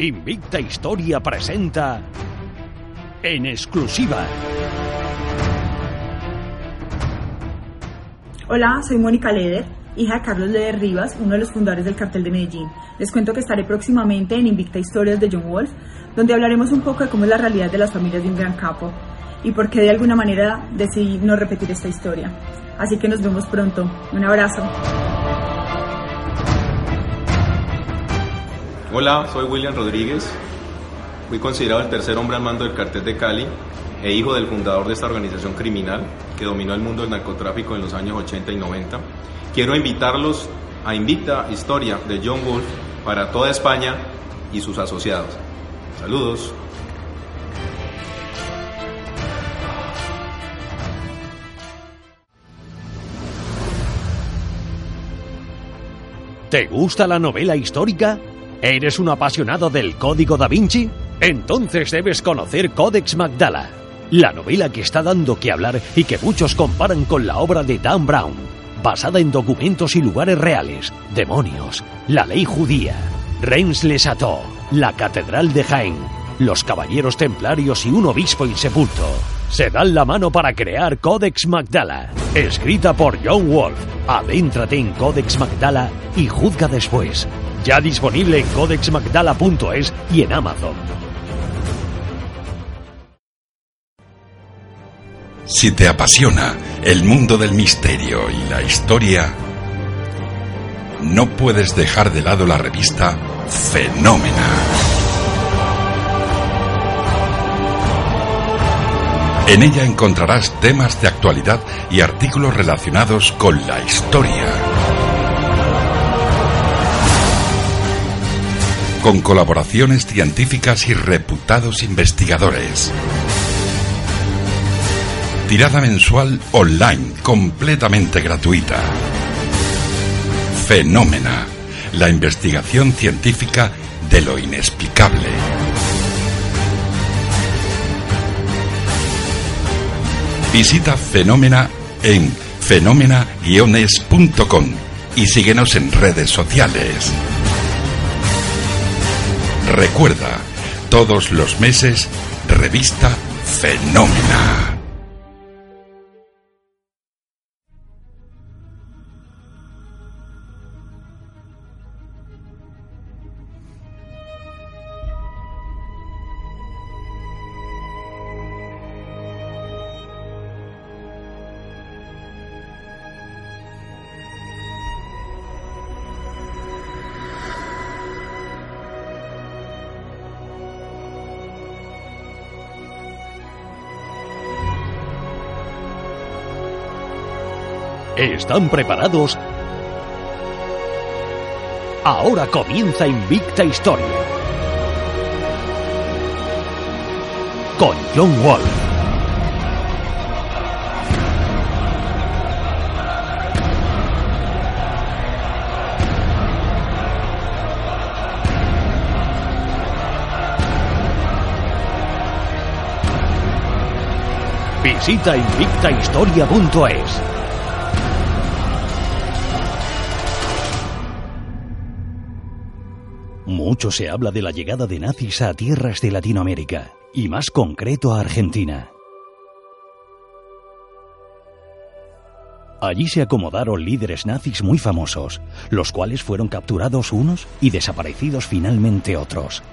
Invicta Historia presenta en exclusiva. Hola, soy Mónica Leder, hija de Carlos Leder Rivas, uno de los fundadores del cartel de Medellín. Les cuento que estaré próximamente en Invicta Historias de John Wolf, donde hablaremos un poco de cómo es la realidad de las familias de un gran capo y por qué de alguna manera decidí no repetir esta historia. Así que nos vemos pronto. Un abrazo. Hola, soy William Rodríguez. Fui considerado el tercer hombre al mando del cartel de Cali e hijo del fundador de esta organización criminal que dominó el mundo del narcotráfico en los años 80 y 90. Quiero invitarlos a Invicta Historia de John Wolf para toda España y sus asociados. Saludos. ¿Te gusta la novela histórica? ¿Eres un apasionado del Código da Vinci? Entonces debes conocer Codex Magdala, la novela que está dando que hablar y que muchos comparan con la obra de Dan Brown, basada en documentos y lugares reales, demonios, la ley judía, Reims les Chateau, la Catedral de Jaén, los Caballeros Templarios y un obispo insepulto. Se dan la mano para crear Codex Magdala, escrita por John Wolf. Adéntrate en Codex Magdala y juzga después. Ya disponible en codexmagdala.es y en Amazon. Si te apasiona el mundo del misterio y la historia, no puedes dejar de lado la revista Fenómena. En ella encontrarás temas de actualidad y artículos relacionados con la historia. Con colaboraciones científicas y reputados investigadores. Tirada mensual online, completamente gratuita. Fenómena, la investigación científica de lo inexplicable. Visita Fenómena en fenómena-es.com y síguenos en redes sociales. Recuerda, todos los meses, revista Fenómena. ¿Están preparados? Ahora comienza Invicta Historia. Con John Wall. Visita invictahistoria.es. Mucho se habla de la llegada de nazis a tierras de Latinoamérica, y más concreto a Argentina. Allí se acomodaron líderes nazis muy famosos, los cuales fueron capturados unos y desaparecidos finalmente otros.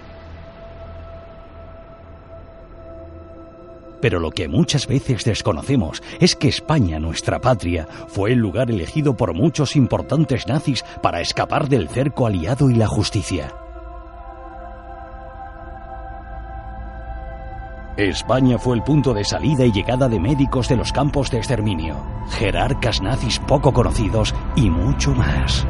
Pero lo que muchas veces desconocemos es que España, nuestra patria, fue el lugar elegido por muchos importantes nazis para escapar del cerco aliado y la justicia. España fue el punto de salida y llegada de médicos de los campos de exterminio, jerarcas nazis poco conocidos y mucho más.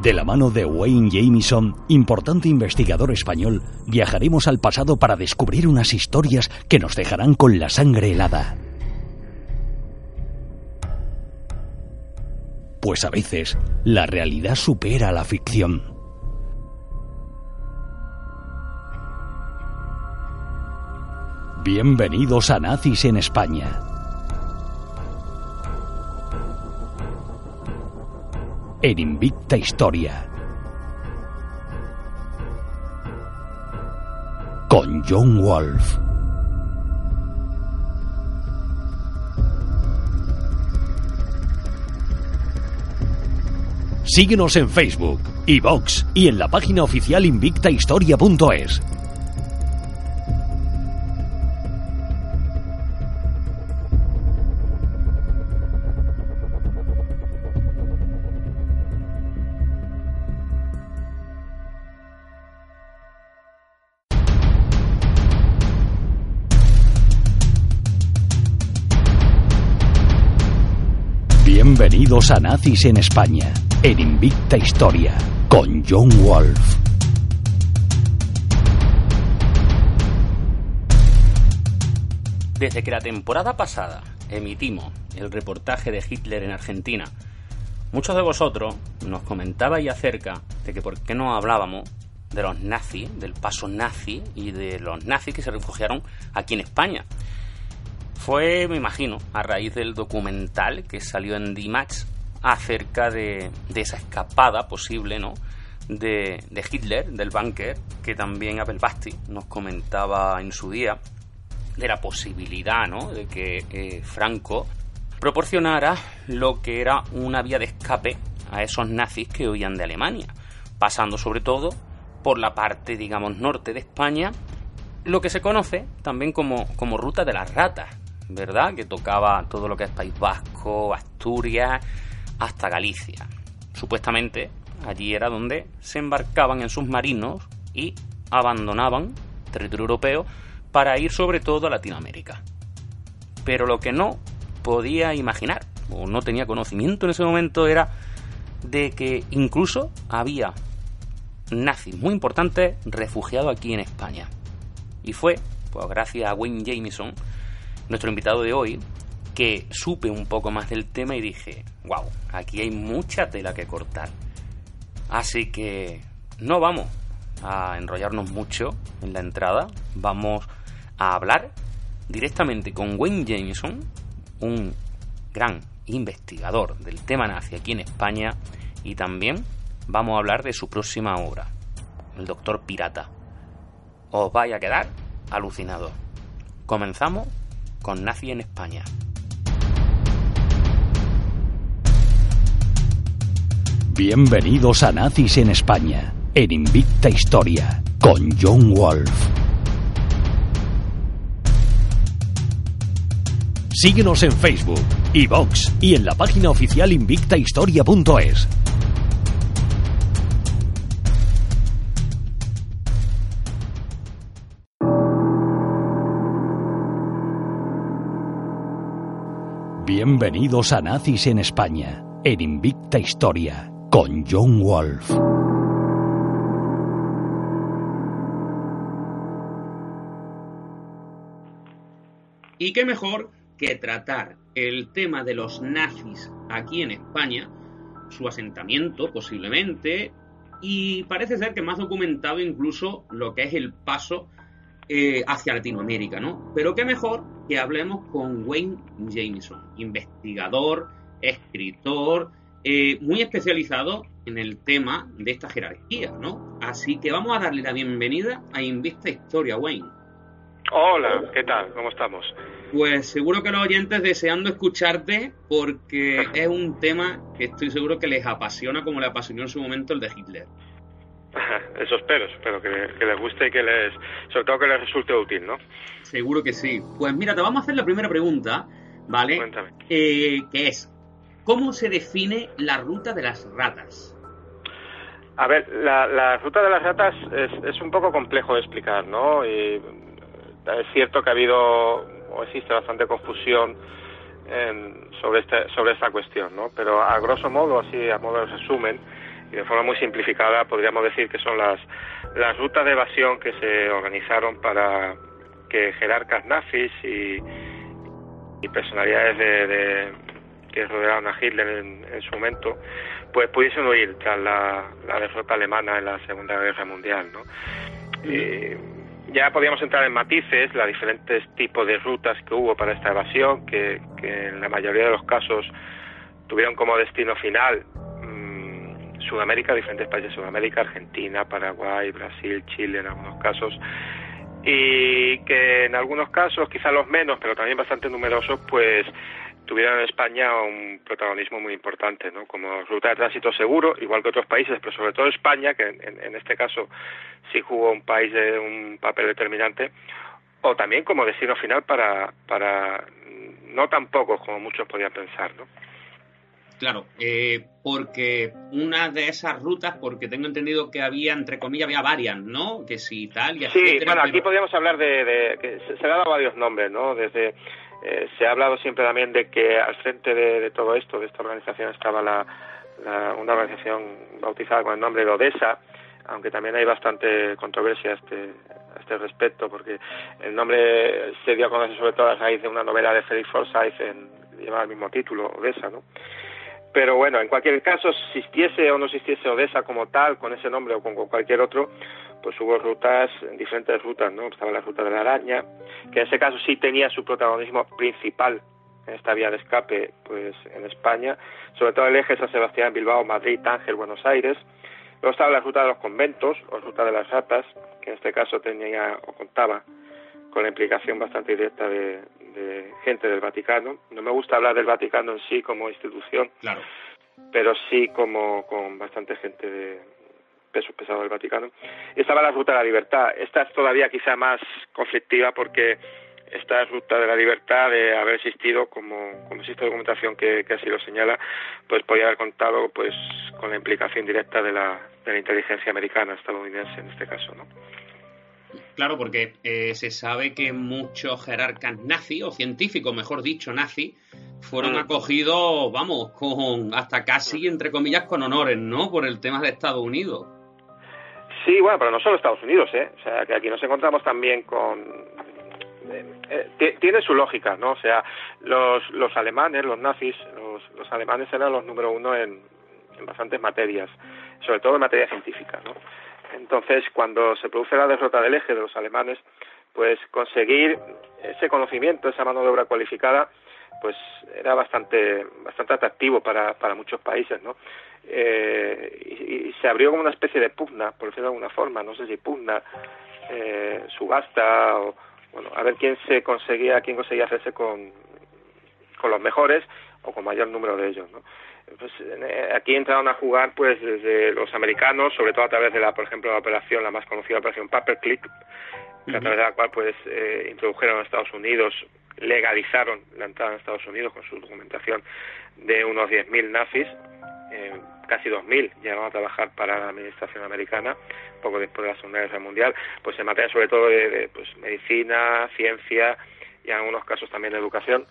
De la mano de Wayne Jamieson, importante investigador español, viajaremos al pasado para descubrir unas historias que nos dejarán con la sangre helada. Pues a veces la realidad supera a la ficción. Bienvenidos a Nazis en España. en Invicta Historia. Con John Wolf. Síguenos en Facebook, iVox y en la página oficial invictahistoria.es. Bienvenidos a Nazis en España, en Invicta Historia, con John Wolf. Desde que la temporada pasada emitimos el reportaje de Hitler en Argentina, muchos de vosotros nos comentabais acerca de que por qué no hablábamos de los nazis, del paso nazi y de los nazis que se refugiaron aquí en España. Fue, me imagino, a raíz del documental que salió en D-Max acerca de, esa escapada posible, ¿no? De, Hitler, del búnker, que también Abel Basti nos comentaba en su día, de la posibilidad, ¿no? De que eh, Franco proporcionara lo que era una vía de escape a esos nazis que huían de Alemania, pasando sobre todo por la parte, digamos, norte de España, lo que se conoce también como, como ruta de las ratas, ¿verdad? Que tocaba todo lo que es País Vasco, Asturias, hasta Galicia. Supuestamente allí era donde se embarcaban en submarinos y abandonaban territorio europeo para ir sobre todo a Latinoamérica. Pero lo que no podía imaginar, o no tenía conocimiento en ese momento, era de que incluso había nazis muy importantes refugiados aquí en España. Y fue, pues gracias a Wayne Jameson, nuestro invitado de hoy, que supe un poco más del tema y dije, wow, aquí hay mucha tela que cortar. Así que no vamos a enrollarnos mucho en la entrada, vamos a hablar directamente con Wayne Jameson, un gran investigador del tema nazi aquí en España, y también vamos a hablar de su próxima obra, El Doctor Pirata. Os vaya a quedar alucinado. Comenzamos con Nazi en España. Bienvenidos a Nazis en España, en Invicta Historia, con John Wolf. Síguenos en Facebook, iVox y en la página oficial invictahistoria.es. Bienvenidos a Nazis en España, en Invicta Historia, con John Wolf. Y qué mejor que tratar el tema de los nazis aquí en España, su asentamiento posiblemente, y parece ser que más documentado incluso lo que es el paso eh, hacia Latinoamérica, ¿no? Pero qué mejor que hablemos con Wayne Jameson, investigador, escritor, eh, muy especializado en el tema de esta jerarquía, ¿no? Así que vamos a darle la bienvenida a Invista Historia, Wayne. Hola, ¿qué tal? ¿Cómo estamos? Pues seguro que los oyentes deseando escucharte porque es un tema que estoy seguro que les apasiona como le apasionó en su momento el de Hitler. Eso espero, espero que, les guste y que les, sobre todo que les resulte útil, ¿no? Seguro que sí. Pues mira, te vamos a hacer la primera pregunta, ¿vale? Cuéntame. Eh, que es, ¿cómo se define la ruta de las ratas? A ver, la, ruta de las ratas es, un poco complejo de explicar, ¿no? Y es cierto que ha habido o existe bastante confusión sobre, este, sobre esta cuestión, ¿no? Pero a grosso modo, así a modo de resumen, y de forma muy simplificada podríamos decir que son las, las rutas de evasión que se organizaron para que jerarcas nazis y, y personalidades de, que rodearon a Hitler en, su momento, pues pudiesen huir tras la, derrota alemana en la Segunda Guerra Mundial. ¿no? Y ya podíamos entrar en matices, los diferentes tipos de rutas que hubo para esta evasión, que, que en la mayoría de los casos tuvieron como destino final Sudamérica, diferentes países de Sudamérica, Argentina, Paraguay, Brasil, Chile en algunos casos, y que en algunos casos, quizá los menos, pero también bastante numerosos, pues tuvieron en España un protagonismo muy importante, ¿no? Como ruta de tránsito seguro, igual que otros países, pero sobre todo España, que en, este caso sí jugó un país de un papel determinante, o también como destino final para, para no tan pocos como muchos podían pensar, ¿no? Claro, eh, porque una de esas rutas, porque tengo entendido que había, entre comillas, había varias, ¿no? Que si Italia. Sí, bueno, aquí podríamos hablar de, que se, se, han dado varios nombres, ¿no? Desde eh, se ha hablado siempre también de que al frente de, todo esto, de esta organización, estaba la, una organización bautizada con el nombre de Odessa, aunque también hay bastante controversia a este, a este respecto, porque el nombre se dio a conocer sobre todo a raíz de una novela de Frederick Forsyth, en, el mismo título, Odessa, ¿no? Pero bueno, en cualquier caso, existiese o no existiese Odessa como tal, con ese nombre o con cualquier otro, pues hubo rutas, diferentes rutas, ¿no? Estaba la ruta de la araña, que en ese caso sí tenía su protagonismo principal en esta vía de escape, pues en España, sobre todo el eje San Sebastián, Bilbao, Madrid, Tánger, Buenos Aires. Luego estaba la ruta de los conventos, o ruta de las ratas, que en este caso tenía o contaba con la implicación bastante directa de, de gente del Vaticano. No me gusta hablar del Vaticano en sí como institución, claro. pero sí como con bastante gente de peso pesado del Vaticano. Y estaba la Ruta de la Libertad. Esta es todavía quizá más conflictiva porque esta ruta de la libertad de haber existido como, como existe documentación que, que así lo señala pues podía haber contado pues con la implicación directa de la, de la inteligencia americana estadounidense en este caso no Claro, porque eh, se sabe que muchos jerarcas nazis, o científicos, mejor dicho, nazis, fueron acogidos, vamos, con hasta casi, entre comillas, con honores, ¿no? Por el tema de Estados Unidos. Sí, bueno, pero no solo Estados Unidos, ¿eh? O sea, que aquí nos encontramos también con... Eh, eh, tiene su lógica, ¿no? O sea, los, los alemanes, los nazis, los, los alemanes eran los número uno en, en bastantes materias, sobre todo en materia científica, ¿no? Entonces, cuando se produce la derrota del eje de los alemanes, pues conseguir ese conocimiento, esa mano de obra cualificada, pues era bastante bastante atractivo para, para muchos países, ¿no? Eh, y, se abrió como una especie de pugna, por decirlo de alguna forma, no sé si pugna, eh, subasta o bueno, a ver quién se conseguía, quién conseguía hacerse con, con los mejores o con mayor número de ellos, ¿no? Pues eh, aquí entraron a jugar pues desde los americanos, sobre todo a través de la, por ejemplo, la operación, la más conocida operación Paperclip, a través de la cual pues eh, introdujeron a Estados Unidos, legalizaron la entrada en Estados Unidos con su documentación de unos 10.000 nazis, eh, casi 2.000 llegaron a trabajar para la administración americana poco después de la Segunda Guerra Mundial, pues en materia sobre todo de, de pues, medicina, ciencia y en algunos casos también de educación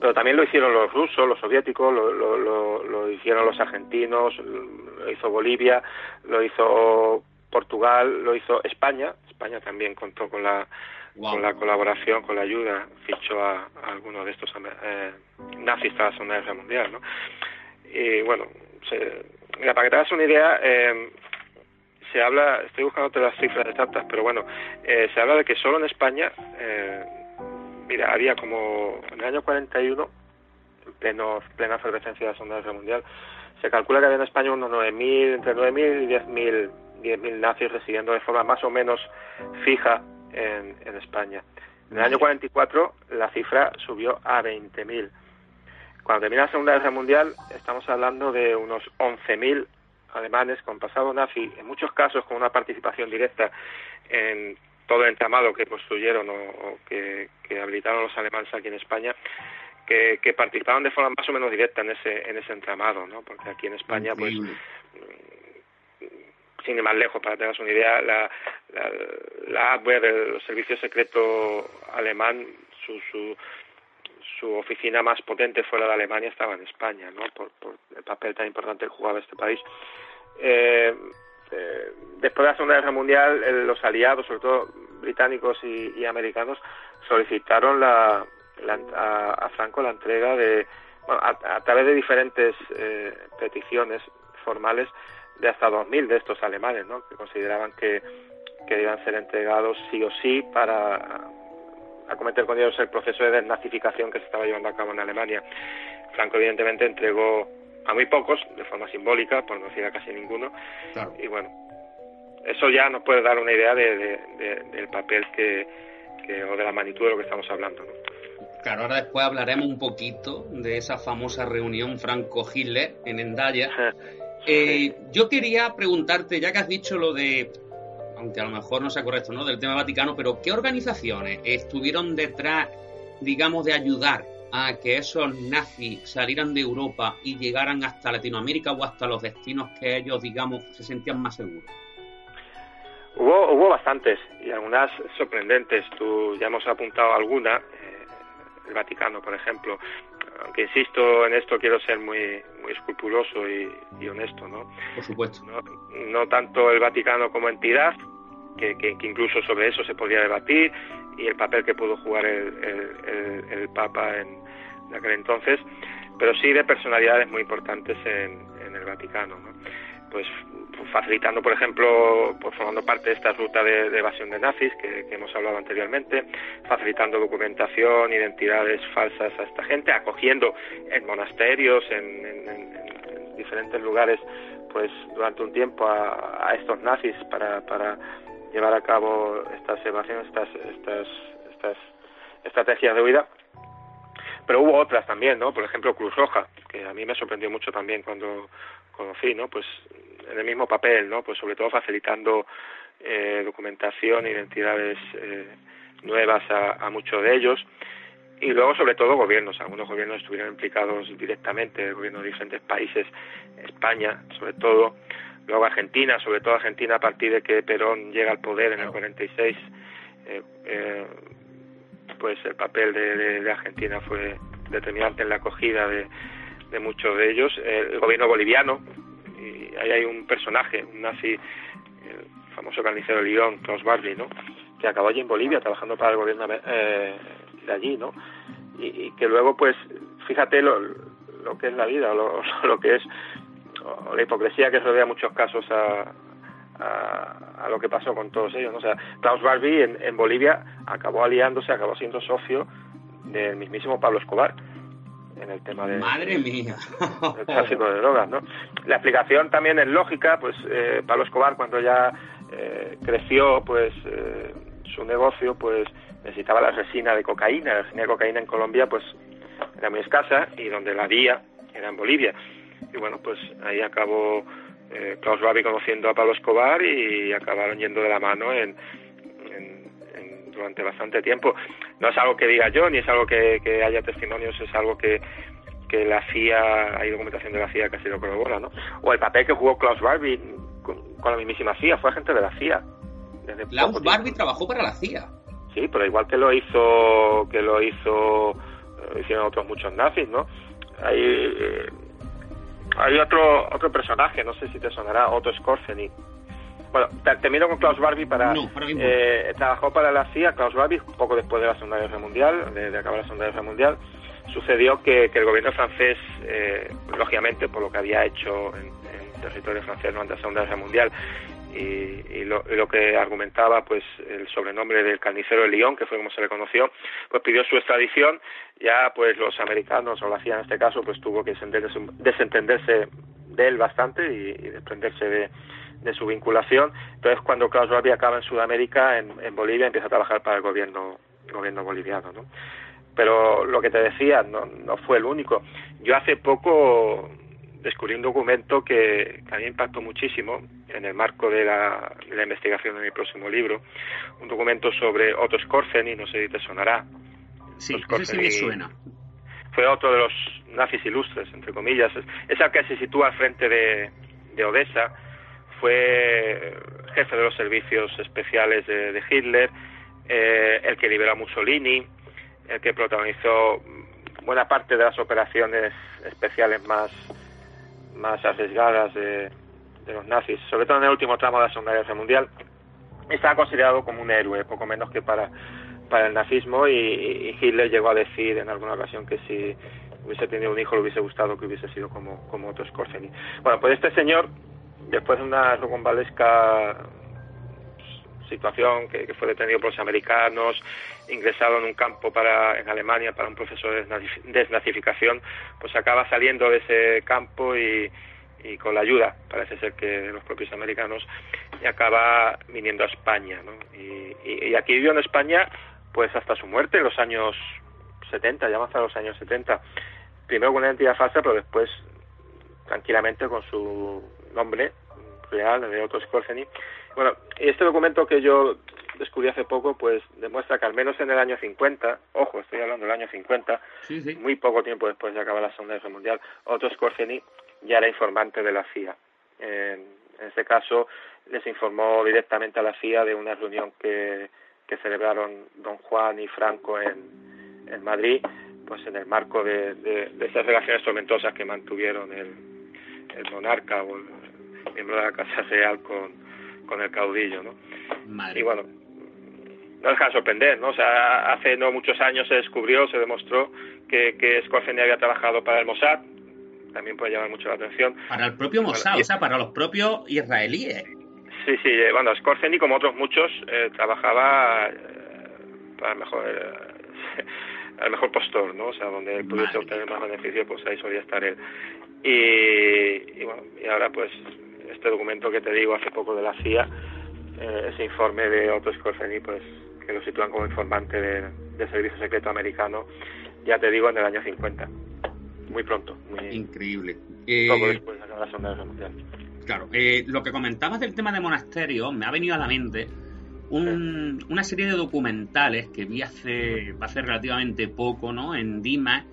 pero también lo hicieron los rusos, los soviéticos, lo, lo, lo, hicieron los argentinos, lo hizo Bolivia, lo hizo Portugal, lo hizo España. España también contó con la con la colaboración, con la ayuda, fichó a, algunos de estos eh, nazis tras la Segunda Guerra Mundial, ¿no? Y bueno, se, mira, para que te hagas una idea, eh, se habla, estoy buscando las cifras exactas, pero bueno, eh, se habla de que solo en España eh, Mira, había como en el año 41, en pleno, plena efervescencia de la Segunda Guerra Mundial, se calcula que había en España unos 9.000, entre 9.000 y 10.000 10.000 nazis residiendo de forma más o menos fija en, en España. En el año 44 la cifra subió a 20.000. Cuando termina la Segunda Guerra Mundial estamos hablando de unos 11.000 alemanes con pasado nazi, en muchos casos con una participación directa en todo el entramado que construyeron o, que, habilitaron los alemanes aquí en España, que, que, participaron de forma más o menos directa en ese, en ese entramado, ¿no? Porque aquí en España, pues, mm, sin ir más lejos, para tengas una idea, la, la, la el servicio secreto alemán, su, su, su oficina más potente fuera de Alemania estaba en España, ¿no? Por, por el papel tan importante que jugaba este país. Eh, eh, después de la Segunda Guerra Mundial, los aliados, sobre todo británicos y, americanos, solicitaron la, a, Franco la entrega de, bueno, a, través de diferentes eh, peticiones formales, de hasta 2.000 de estos alemanes, ¿no? que consideraban que, que a ser entregados sí o sí para acometer con ellos el proceso de desnazificación que se estaba llevando a cabo en Alemania. Franco, evidentemente, entregó a muy pocos, de forma simbólica, por no decir a casi ninguno. Y bueno, eso ya nos puede dar una idea de, del papel que, o de la magnitud de lo que estamos hablando. Claro, ahora después hablaremos un poquito de esa famosa reunión Franco-Hitler en Endaya. Eh, yo quería preguntarte, ya que has dicho lo de, aunque a lo mejor no sea correcto, ¿no? Del tema Vaticano, pero ¿qué organizaciones estuvieron detrás, digamos, de ayudar a que esos nazis salieran de Europa y llegaran hasta Latinoamérica o hasta los destinos que ellos, digamos, se sentían más seguros? Hubo, hubo bastantes y algunas sorprendentes. Tú ya hemos apuntado alguna. Eh, el Vaticano, por ejemplo. Aunque insisto en esto, quiero ser muy, muy escrupuloso y, honesto, ¿no? Por supuesto. No, tanto el Vaticano como entidad, que, que, incluso sobre eso se podría debatir, y el papel que pudo jugar el, el, el, Papa en, aquel entonces, pero sí de personalidades muy importantes en, en el Vaticano, ¿no? Pues facilitando, por ejemplo, pues formando parte de esta ruta de, evasión de nazis que, hemos hablado anteriormente, facilitando documentación, identidades falsas a esta gente, acogiendo en monasterios, en, diferentes lugares, pues durante un tiempo a, estos nazis para, para llevar a cabo estas evasiones, estas, estas, estas estrategias de huida. Pero hubo otras también, ¿no? Por ejemplo, Cruz Roja, que a mí me sorprendió mucho también cuando conocí, ¿no? Pues en el mismo papel, ¿no? Pues sobre todo facilitando eh, documentación, identidades eh, nuevas a, muchos de ellos y luego sobre todo gobiernos, algunos gobiernos estuvieron implicados directamente, gobiernos de diferentes países, España sobre todo, luego Argentina, sobre todo Argentina a partir de que Perón llega al poder en el 46, eh, eh, pues el papel de, de, Argentina fue determinante en la acogida de, muchos de ellos, el gobierno boliviano, ahí hay un personaje, un nazi, el famoso carnicero de Lyon, Klaus Barbie, ¿no? que acabó allí en Bolivia trabajando para el gobierno eh, de allí, ¿no? Y, que luego, pues, fíjate lo, lo que es la vida, lo, lo que es la hipocresía que rodea muchos casos a, a, lo que pasó con todos ellos. ¿no? O sea, Klaus Barbie en, en Bolivia acabó aliándose, acabó siendo socio del mismísimo Pablo Escobar en el tema de, Madre mía. del tráfico de drogas, ¿no? La explicación también es lógica, pues eh, Pablo Escobar cuando ya eh, creció, pues eh, su negocio, pues necesitaba la resina de cocaína, la resina de cocaína en Colombia, pues era muy escasa y donde la había era en Bolivia. Y bueno, pues ahí acabó eh, Klaus Barbie conociendo a Pablo Escobar y acabaron yendo de la mano en, durante bastante tiempo. No es algo que diga yo, ni es algo que, haya testimonios, es algo que, que la CIA, hay documentación de la CIA que así lo corrobora, ¿no? O el papel que jugó Klaus Barbie con, la mismísima CIA, fue agente de la CIA. Klaus Barbie trabajó para la CIA. Sí, pero igual que lo hizo, que lo hizo, eh, hicieron otros muchos nazis, ¿no? Hay, eh, hay otro, otro personaje, no sé si te sonará, Otto Skorzeny, bueno, termino con Klaus Barbie para... eh, trabajó para la CIA, Klaus Barbie, poco después de la Segunda Guerra Mundial, de, acabar la Segunda Guerra Mundial. Sucedió que, el gobierno francés, eh, lógicamente por lo que había hecho en, territorio francés durante la Segunda Guerra Mundial, y, lo, que argumentaba pues el sobrenombre del carnicero de Lyon, que fue como se le conoció, pues pidió su extradición, ya pues los americanos, o la CIA en este caso, pues tuvo que desentenderse de él bastante y desprenderse de de su vinculación. Entonces, cuando Klaus Barbie acaba en Sudamérica, en, en Bolivia, empieza a trabajar para el gobierno, gobierno boliviano. ¿no? Pero lo que te decía, no, no fue el único. Yo hace poco descubrí un documento que, a mí me impactó muchísimo en el marco de la, de la investigación de mi próximo libro, un documento sobre Otto y no sé si te sonará. Sí, me suena. Fue otro de los nazis ilustres, entre comillas. Es el que se sitúa al frente de, de Odessa, fue jefe de los servicios especiales de, Hitler, eh, el que liberó a Mussolini, el que protagonizó buena parte de las operaciones especiales más, más arriesgadas de, los nazis, sobre todo en el último tramo de la Segunda Guerra Mundial, estaba considerado como un héroe, poco menos que para, para el nazismo, y, Hitler llegó a decir en alguna ocasión que si hubiese tenido un hijo le hubiese gustado que hubiese sido como, como otro Bueno, pues este señor después de una rocambolesca situación, que, fue detenido por los americanos, ingresado en un campo para, en Alemania para un proceso de desnazificación, pues acaba saliendo de ese campo y, y con la ayuda, parece ser que de los propios americanos, y acaba viniendo a España. ¿no? Y, y, aquí vivió en España pues hasta su muerte en los años 70, ya hasta los años 70. Primero con una identidad falsa, pero después tranquilamente con su nombre real, de Otto Scorseni. Bueno, y este documento que yo descubrí hace poco, pues demuestra que al menos en el año 50, ojo, estoy hablando del año 50, muy poco tiempo después de acabar la Segunda Guerra Mundial, Otto Scorseni ya era informante de la CIA. En, este caso, les informó directamente a la CIA de una reunión que, que celebraron don Juan y Franco en, en Madrid, pues en el marco de, de, de esas relaciones tormentosas que mantuvieron el, el monarca o el miembro de la Casa Real con, con el caudillo, ¿no? Y bueno, no deja de sorprender, ¿no? O sea, hace no muchos años se descubrió, se demostró que, que había trabajado para el Mossad, también puede llamar mucho la atención. Para el propio Mossad, o sea, para los propios israelíes. Sí, sí, eh, bueno, Scorseni, como otros muchos, eh, trabajaba eh, para el mejor, el mejor postor, ¿no? O sea, donde pudiese obtener más beneficio, pues ahí solía estar él. Y, y, bueno, y ahora pues este documento que te digo hace poco de la CIA, eh, ese informe de Otto Scorseni, pues que lo sitúan como informante del de Servicio Secreto Americano, ya te digo, en el año 50. Muy pronto. Muy, Increíble. Poco eh, después de la Segunda Guerra Mundial. Claro, eh, lo que comentabas del tema de monasterios me ha venido a la mente un, una serie de documentales que vi hace, hace relativamente poco, ¿no? En Dima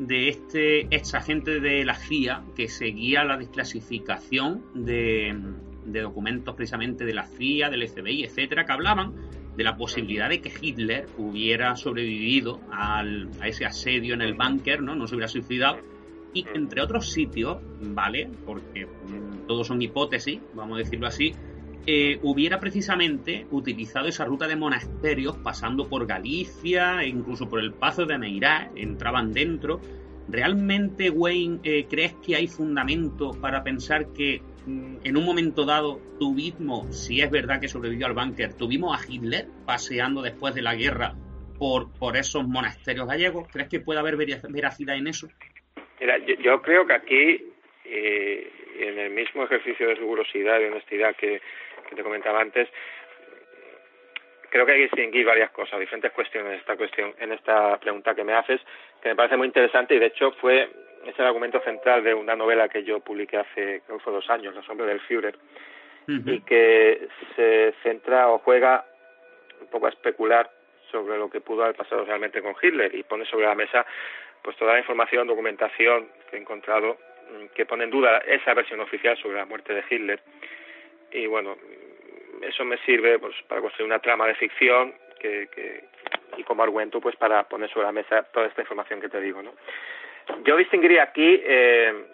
de este ex agente de la CIA que seguía la desclasificación de, documentos precisamente de la CIA, del FBI, etcétera, que hablaban de la posibilidad de que Hitler hubiera sobrevivido al, a ese asedio en el búnker, ¿no? No se hubiera suicidado. Y entre otros sitios, ¿vale? Porque mm, todos son hipótesis, vamos a decirlo así, hubiera precisamente utilizado esa ruta de monasterios pasando por Galicia e incluso por el Pazo de Meirá, entraban dentro. ¿Realmente, Wayne, eh, crees que hay fundamento para pensar que mm, en un momento dado tuvimos, si es verdad que sobrevivió al búnker, tuvimos a Hitler paseando después de la guerra por, por esos monasterios gallegos? ¿Crees que puede haber veracidad en eso? Mira, yo, creo que aquí, eh, en el mismo ejercicio de rigurosidad y honestidad que, que te comentaba antes, creo que hay que distinguir varias cosas, diferentes cuestiones en esta cuestión, en esta pregunta que me haces, que me parece muy interesante y de hecho fue es el argumento central de una novela que yo publiqué hace creo fue dos años, La sombra del Führer, y que se centra o juega un poco a especular sobre lo que pudo haber pasado realmente con Hitler y pone sobre la mesa pues toda la información, documentación que he encontrado mm, que pone en duda esa versión oficial sobre la muerte de Hitler y bueno, eso me sirve pues para construir una trama de ficción que, que, y como argumento pues para poner sobre la mesa toda esta información que te digo, ¿no? Yo distinguiría aquí, eh,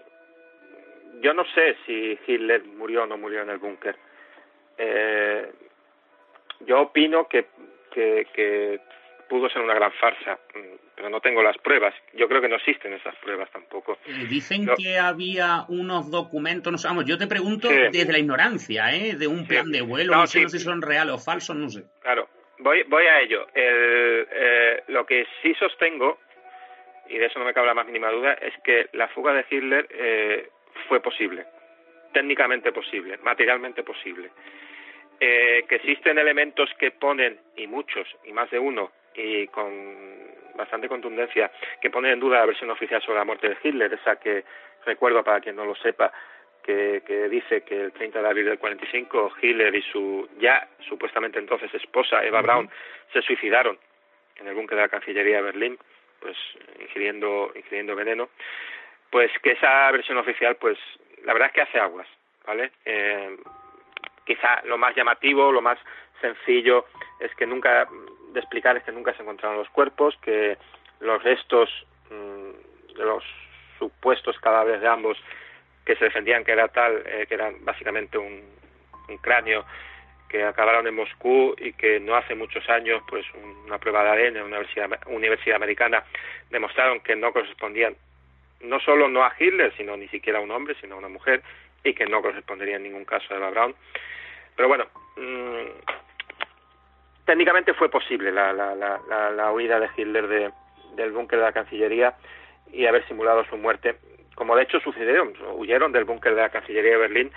yo no sé si Hitler murió o no murió en el búnker. Eh, yo opino que, que, que pudo ser una gran farsa, mm, pero no tengo las pruebas. Yo creo que no existen esas pruebas tampoco. Eh, dicen que había unos documentos, no sé, vamos, yo te pregunto desde la ignorancia, ¿eh? De un plan de vuelo, no, sé, si son reales o falsos, no sé. Claro, voy, voy a ello. El, eh, lo que sí sostengo, y de eso no me cabe la más mínima duda, es que la fuga de Hitler eh, fue posible, técnicamente posible, materialmente posible. Eh, que existen elementos que ponen, y muchos, y más de uno, y con bastante contundencia que pone en duda la versión oficial sobre la muerte de Hitler, esa que recuerdo para quien no lo sepa, que, que dice que el 30 de abril del 45 Hitler y su ya supuestamente entonces esposa Eva Braun se suicidaron en el búnker de la Cancillería de Berlín, pues ingiriendo, ingiriendo veneno, pues que esa versión oficial, pues la verdad es que hace aguas, ¿vale? Eh, quizá lo más llamativo, lo más sencillo es que nunca de explicar es que nunca se encontraron los cuerpos, que los restos mm, de los supuestos cadáveres de ambos que se defendían que era tal, eh, que eran básicamente un, cráneo que acabaron en Moscú y que no hace muchos años, pues una prueba de ADN en una universidad, universidad americana demostraron que no correspondían no solo no a Hitler, sino ni siquiera a un hombre, sino a una mujer, y que no correspondería en ningún caso a Eva Braun. Pero bueno, mm, técnicamente fue posible la, la, la, la huida de Hitler de, del búnker de la Cancillería y haber simulado su muerte, como de hecho sucedió, huyeron del búnker de la Cancillería de Berlín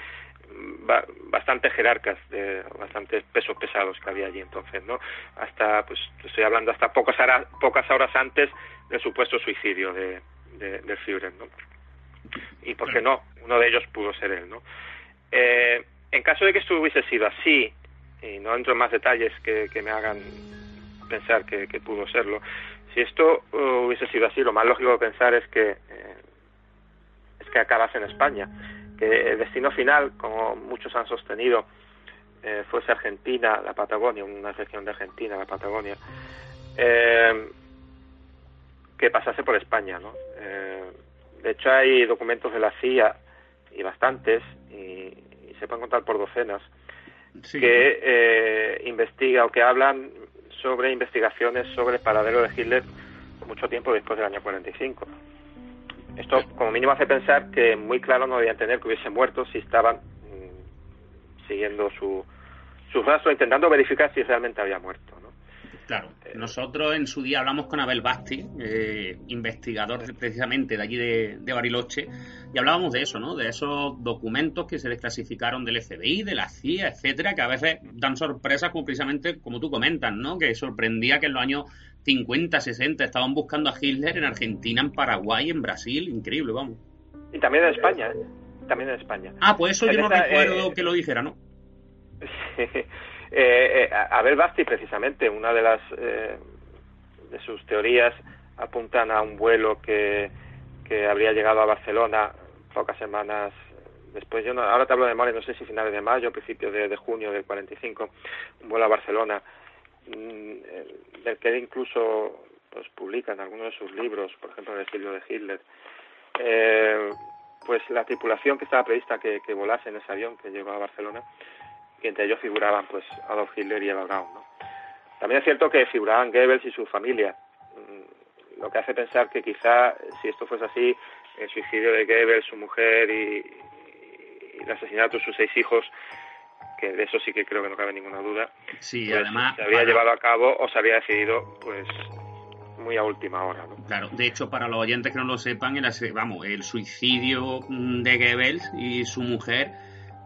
bastantes jerarcas, de bastantes pesos pesados que había allí entonces, ¿no? Hasta, pues, estoy hablando hasta pocas horas, pocas horas antes del supuesto suicidio de, de, del Führer, ¿no? Y por qué no, uno de ellos pudo ser él, ¿no? Eh, en caso de que esto hubiese sido así, y no entro en más detalles que, que me hagan pensar que, pudo serlo, si esto uh, hubiese sido así, lo más lógico de pensar es que eh, es que acabase en España que el destino final, como muchos han sostenido, eh, fuese Argentina, la Patagonia, una región de Argentina, la Patagonia, eh, que pasase por España, ¿no? Eh, de hecho, hay documentos de la CIA, y bastantes, y, se pueden contar por docenas, que investiga o que hablan sobre investigaciones sobre el paradero de Hitler mucho tiempo después del año 45. Esto como mínimo hace pensar que muy claro no debían tener que hubiese muerto si estaban mm, siguiendo su, su rastro, intentando verificar si realmente había muerto. ¿no? Claro, eh, nosotros en su día hablamos con Abel Basti, eh, investigador precisamente de allí de, Bariloche, y hablábamos de eso, ¿no? De esos documentos que se desclasificaron del FBI, de la CIA, etcétera, que a veces dan sorpresas, como precisamente como tú comentas, ¿no? Que sorprendía que en los años 50, 60, estaban buscando a Hitler en Argentina, en Paraguay, en Brasil, increíble, vamos. Y también en España, ¿eh? También en España. Ah, pues eso yo no recuerdo eh, que lo dijera, ¿no? Eh, eh, Abel Basti, precisamente, una de las de sus teorías apuntan a un vuelo que, que habría llegado a Barcelona pocas semanas después. Yo no, ahora te hablo de memoria, no sé si finales de mayo, principios de, de junio del 45, un vuelo a Barcelona Mm, del que incluso pues publica en algunos de sus libros, por ejemplo el estilo de Hitler, eh, pues la tripulación que estaba prevista que, que, volase en ese avión que llegó a Barcelona, y entre ellos figuraban pues Adolf Hitler y Eva Braun. ¿no? También es cierto que figuraban Goebbels y su familia, mm, lo que hace pensar que quizá si esto fuese así, el suicidio de Goebbels, su mujer y, y el asesinato de sus seis hijos que de eso sí que creo que no cabe ninguna duda. Sí, pues, además. Se había llevado a cabo o se había decidido, pues muy a última hora. ¿no? Claro, de hecho, para los oyentes que no lo sepan, el, vamos, el suicidio de Goebbels y su mujer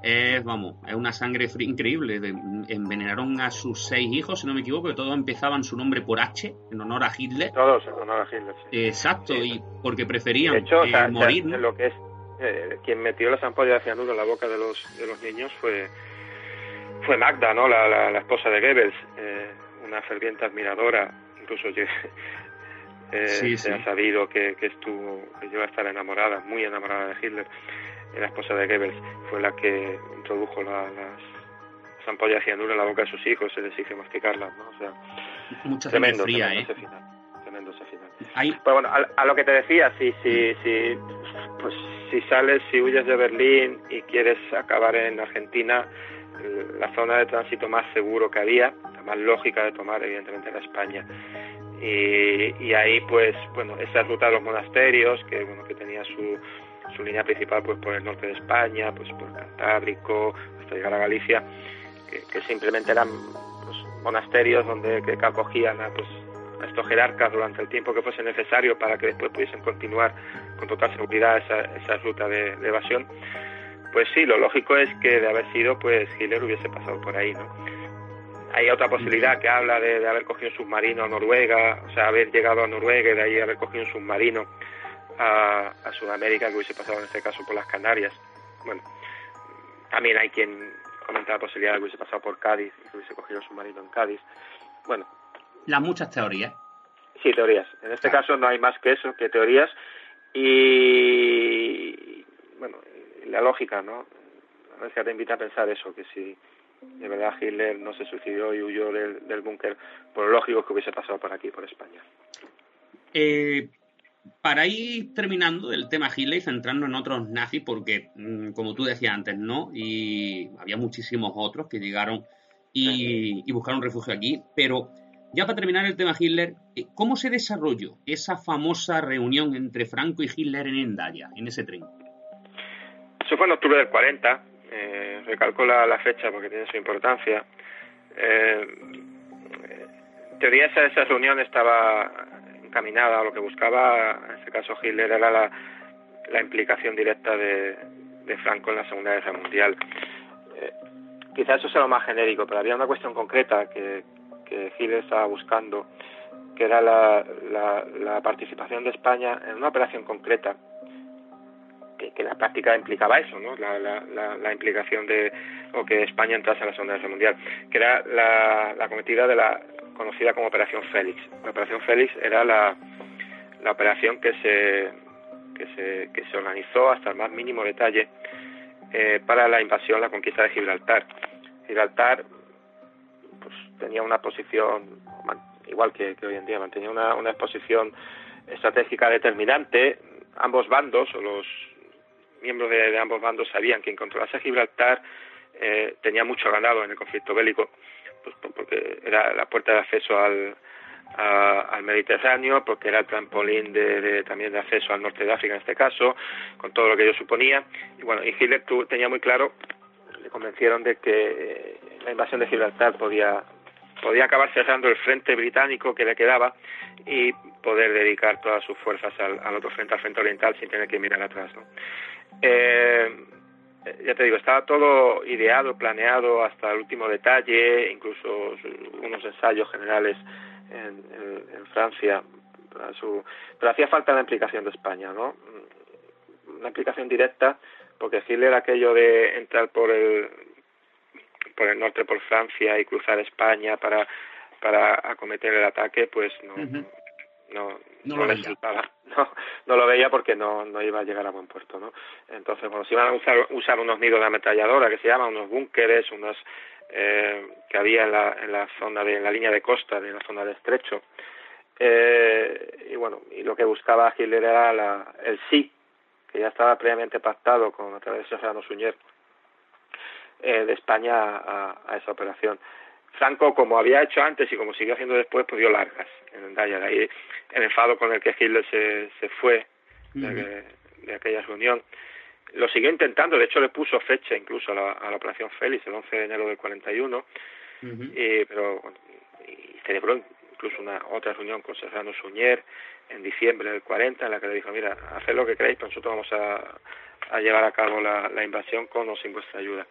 es, vamos, es una sangre increíble. envenenaron a sus seis hijos, si no me equivoco, que todos empezaban su nombre por H, en honor a Hitler. Todos en honor a Hitler, sí. Exacto, y porque preferían eh, morir. lo que es, eh, quien metió las ampollas de cianuro en la boca de los, de los niños fue fue Magda, ¿no? La, la, esposa de Goebbels, eh, una ferviente admiradora, incluso yo, eh, se ha sabido que, que estuvo, que llegó a estar enamorada, muy enamorada de Hitler. La esposa de Goebbels fue la que introdujo la, las, ampollas de cianuro en la boca de sus hijos, se les hizo masticarlas, ¿no? O sea, Mucha tremendo, fría, tremendo ese final. Tremendo ese final. Pues bueno, a, a, lo que te decía, si, si, si, pues, si sales, si huyes de Berlín y quieres acabar en Argentina, la zona de tránsito más seguro que había, la más lógica de tomar, evidentemente, era España. Y, y ahí, pues, bueno, esa ruta de los monasterios, que, bueno, que tenía su, su línea principal pues por el norte de España, pues por Cantábrico, hasta llegar a Galicia, que, simplemente eran pues, monasterios donde que, acogían a, pues, a estos jerarcas durante el tiempo que fuese necesario para que después pudiesen continuar con total seguridad esa, esa ruta de evasión pues sí, lo lógico es que de haber sido, pues Hitler hubiese pasado por ahí, ¿no? Hay otra posibilidad que habla de, haber cogido un submarino a Noruega, o sea, haber llegado a Noruega y de ahí haber cogido un submarino a, Sudamérica, que hubiese pasado en este caso por las Canarias. Bueno, también hay quien comenta la posibilidad de que hubiese pasado por Cádiz y que hubiese cogido un submarino en Cádiz. Bueno. Las muchas teorías. Sí, teorías. En este caso no hay más que eso, que teorías. Y bueno, la lógica, ¿no? A veces te invita a pensar eso, que si de verdad Hitler no se suicidó y huyó del, del búnker, por lo lógico que hubiese pasado por aquí, por España. Eh, para ir terminando el tema Hitler y centrarnos en otros nazis, porque mm, como tú decías antes, ¿no? Y había muchísimos otros que llegaron y, y buscaron refugio aquí, pero ya para terminar el tema Hitler, eh, ¿cómo se desarrolló esa famosa reunión entre Franco y Hitler en Endaya, en ese tren? Eso fue en octubre del 40, eh, recalco la, fecha porque tiene su importancia. Eh, teoría esa, esa reunión estaba encaminada a lo que buscaba, en este caso Hitler, era la, implicación directa de, de Franco en la Segunda Guerra Mundial. Eh, quizás eso sea lo más genérico, pero había una cuestión concreta que, que Hitler estaba buscando, que era la, la, la participación de España en una operación concreta que, que, la práctica implicaba eso, ¿no? La, la, la, implicación de o que España entrase en la Segunda Guerra Mundial, que era la cometida de la conocida como Operación Félix. La Operación Félix era la, operación que se, que se, que se organizó hasta el más mínimo detalle eh, para la invasión, la conquista de Gibraltar. Gibraltar pues, tenía una posición, igual que, hoy en día, mantenía una, una posición estratégica determinante. Ambos bandos, o los miembros de, ambos bandos, sabían que en controlase Gibraltar eh, tenía mucho ganado en el conflicto bélico pues porque era la puerta de acceso al, al Mediterráneo, porque era el trampolín de, de, también de acceso al norte de África en este caso, con todo lo que ello suponía. Y bueno, y Hitler tenía muy claro, le convencieron de que la invasión de Gibraltar podía podía acabar cerrando el frente británico que le quedaba y poder dedicar todas sus fuerzas al, al otro frente, al frente oriental, sin tener que mirar atrás. Eh, ya te digo, estaba todo ideado, planeado hasta el último detalle, incluso unos ensayos generales en, Francia. Su, pero hacía falta la implicación de España, ¿no? Una implicación directa, porque Hitler aquello de entrar por el por el norte, por Francia y cruzar España para para acometer el ataque, pues no, no, no, no, lo resultaba, no, no lo veía porque no, no iba a llegar a buen puerto, ¿no? Entonces, bueno, se iban a usar, usar unos nidos de ametralladora que se llaman unos búnkeres, unos eh, que había en la, en la zona de, en la línea de costa, de la zona de estrecho. Eh, y bueno, y lo que buscaba Hitler era la, el sí, que ya estaba previamente pactado con a través de Serrano Suñer eh, de España a, a esa operación. Franco, como había hecho antes y como siguió haciendo después, pues dio largas en. De ahí el enfado con el que Hitler se, se fue de, aquella reunión. Lo siguió intentando, de hecho le puso fecha incluso a la, a la operación Félix, el 11 de enero del 41, uh -huh. y, pero y celebró incluso una otra reunión con Serrano Suñer en diciembre del 40, en la que le dijo, mira, haced lo que queráis, pero nosotros vamos a, a llevar a cabo la, la invasión con o sin vuestra ayuda.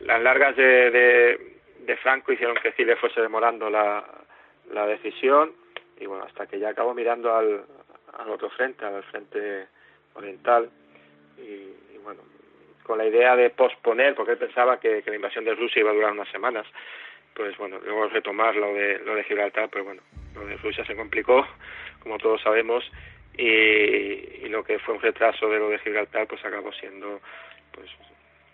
Las largas de, de de Franco hicieron que Chile fuese demorando la, la decisión y bueno, hasta que ya acabó mirando al, al otro frente, al frente oriental y, y, bueno, con la idea de posponer, porque él pensaba que, la invasión de Rusia iba a durar unas semanas, pues bueno, luego retomar lo de, lo de Gibraltar, pues bueno, lo de Rusia se complicó, como todos sabemos, y, y lo que fue un retraso de lo de Gibraltar, pues acabó siendo pues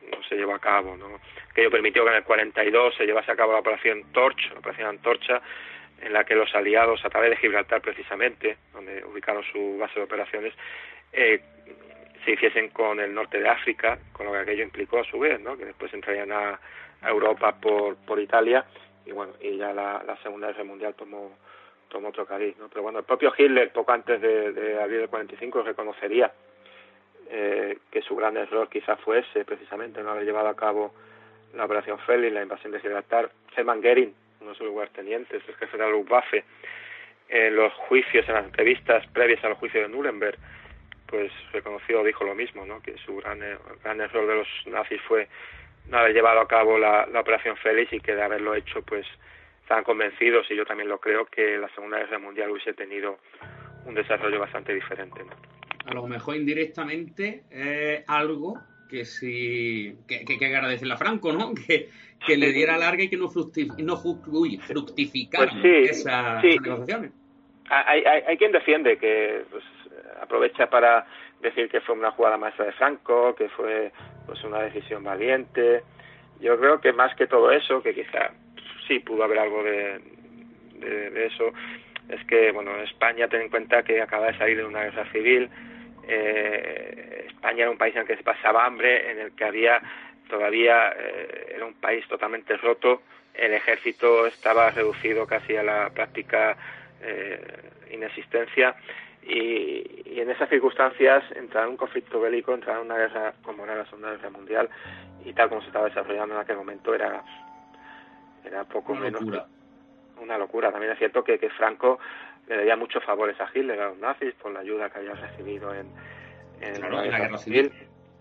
no se llevó a cabo, ¿no? Aquello permitió que en el 42 se llevase a cabo la operación Torch, la operación Antorcha, en la que los aliados, a través de Gibraltar precisamente, donde ubicaron su base de operaciones, eh, se hiciesen con el norte de África, con lo que aquello implicó a su vez, ¿no? Que después entrarían a, Europa por, por Italia y bueno, y ya la, la Segunda Guerra Mundial tomó tomó otro cariz, ¿no? Pero bueno, el propio Hitler, poco antes de, de abril del 45, reconocería eh, que su gran error quizás fuese precisamente no haber llevado a cabo la operación Félix, la invasión de Gibraltar. Hermann Goering, uno de sus lugartenientes, el jefe de la Luftwaffe, en los juicios, en las entrevistas previas a los juicios de Nuremberg, pues reconoció, dijo lo mismo, ¿no? que su gran, gran error de los nazis fue no haber llevado a cabo la, la operación Félix y que de haberlo hecho, pues estaban convencidos, y yo también lo creo, que la Segunda Guerra Mundial hubiese tenido un desarrollo bastante diferente. ¿no? A lo mejor indirectamente es algo que sí que, que, que agradecerle a Franco, ¿no? Que, que le diera larga y que no, fructif no fructificara pues sí, esas, sí. esas, negociaciones. Hay, hay, hay, quien defiende que pues, aprovecha para decir que fue una jugada maestra de Franco, que fue pues una decisión valiente. Yo creo que más que todo eso, que quizá sí pudo haber algo de, de, de eso, es que bueno España ten en cuenta que acaba de salir de una guerra civil eh, España era un país en el que se pasaba hambre, en el que había todavía eh, era un país totalmente roto, el ejército estaba reducido casi a la práctica eh, inexistencia y, y, en esas circunstancias entrar en un conflicto bélico, entrar en una guerra como era la Segunda Guerra Mundial y tal como se estaba desarrollando en aquel momento era era poco una menos locura. una locura. También es cierto que, que Franco le debía muchos favores a Hitler, a los nazis, por la ayuda que había recibido en, en la guerra civil.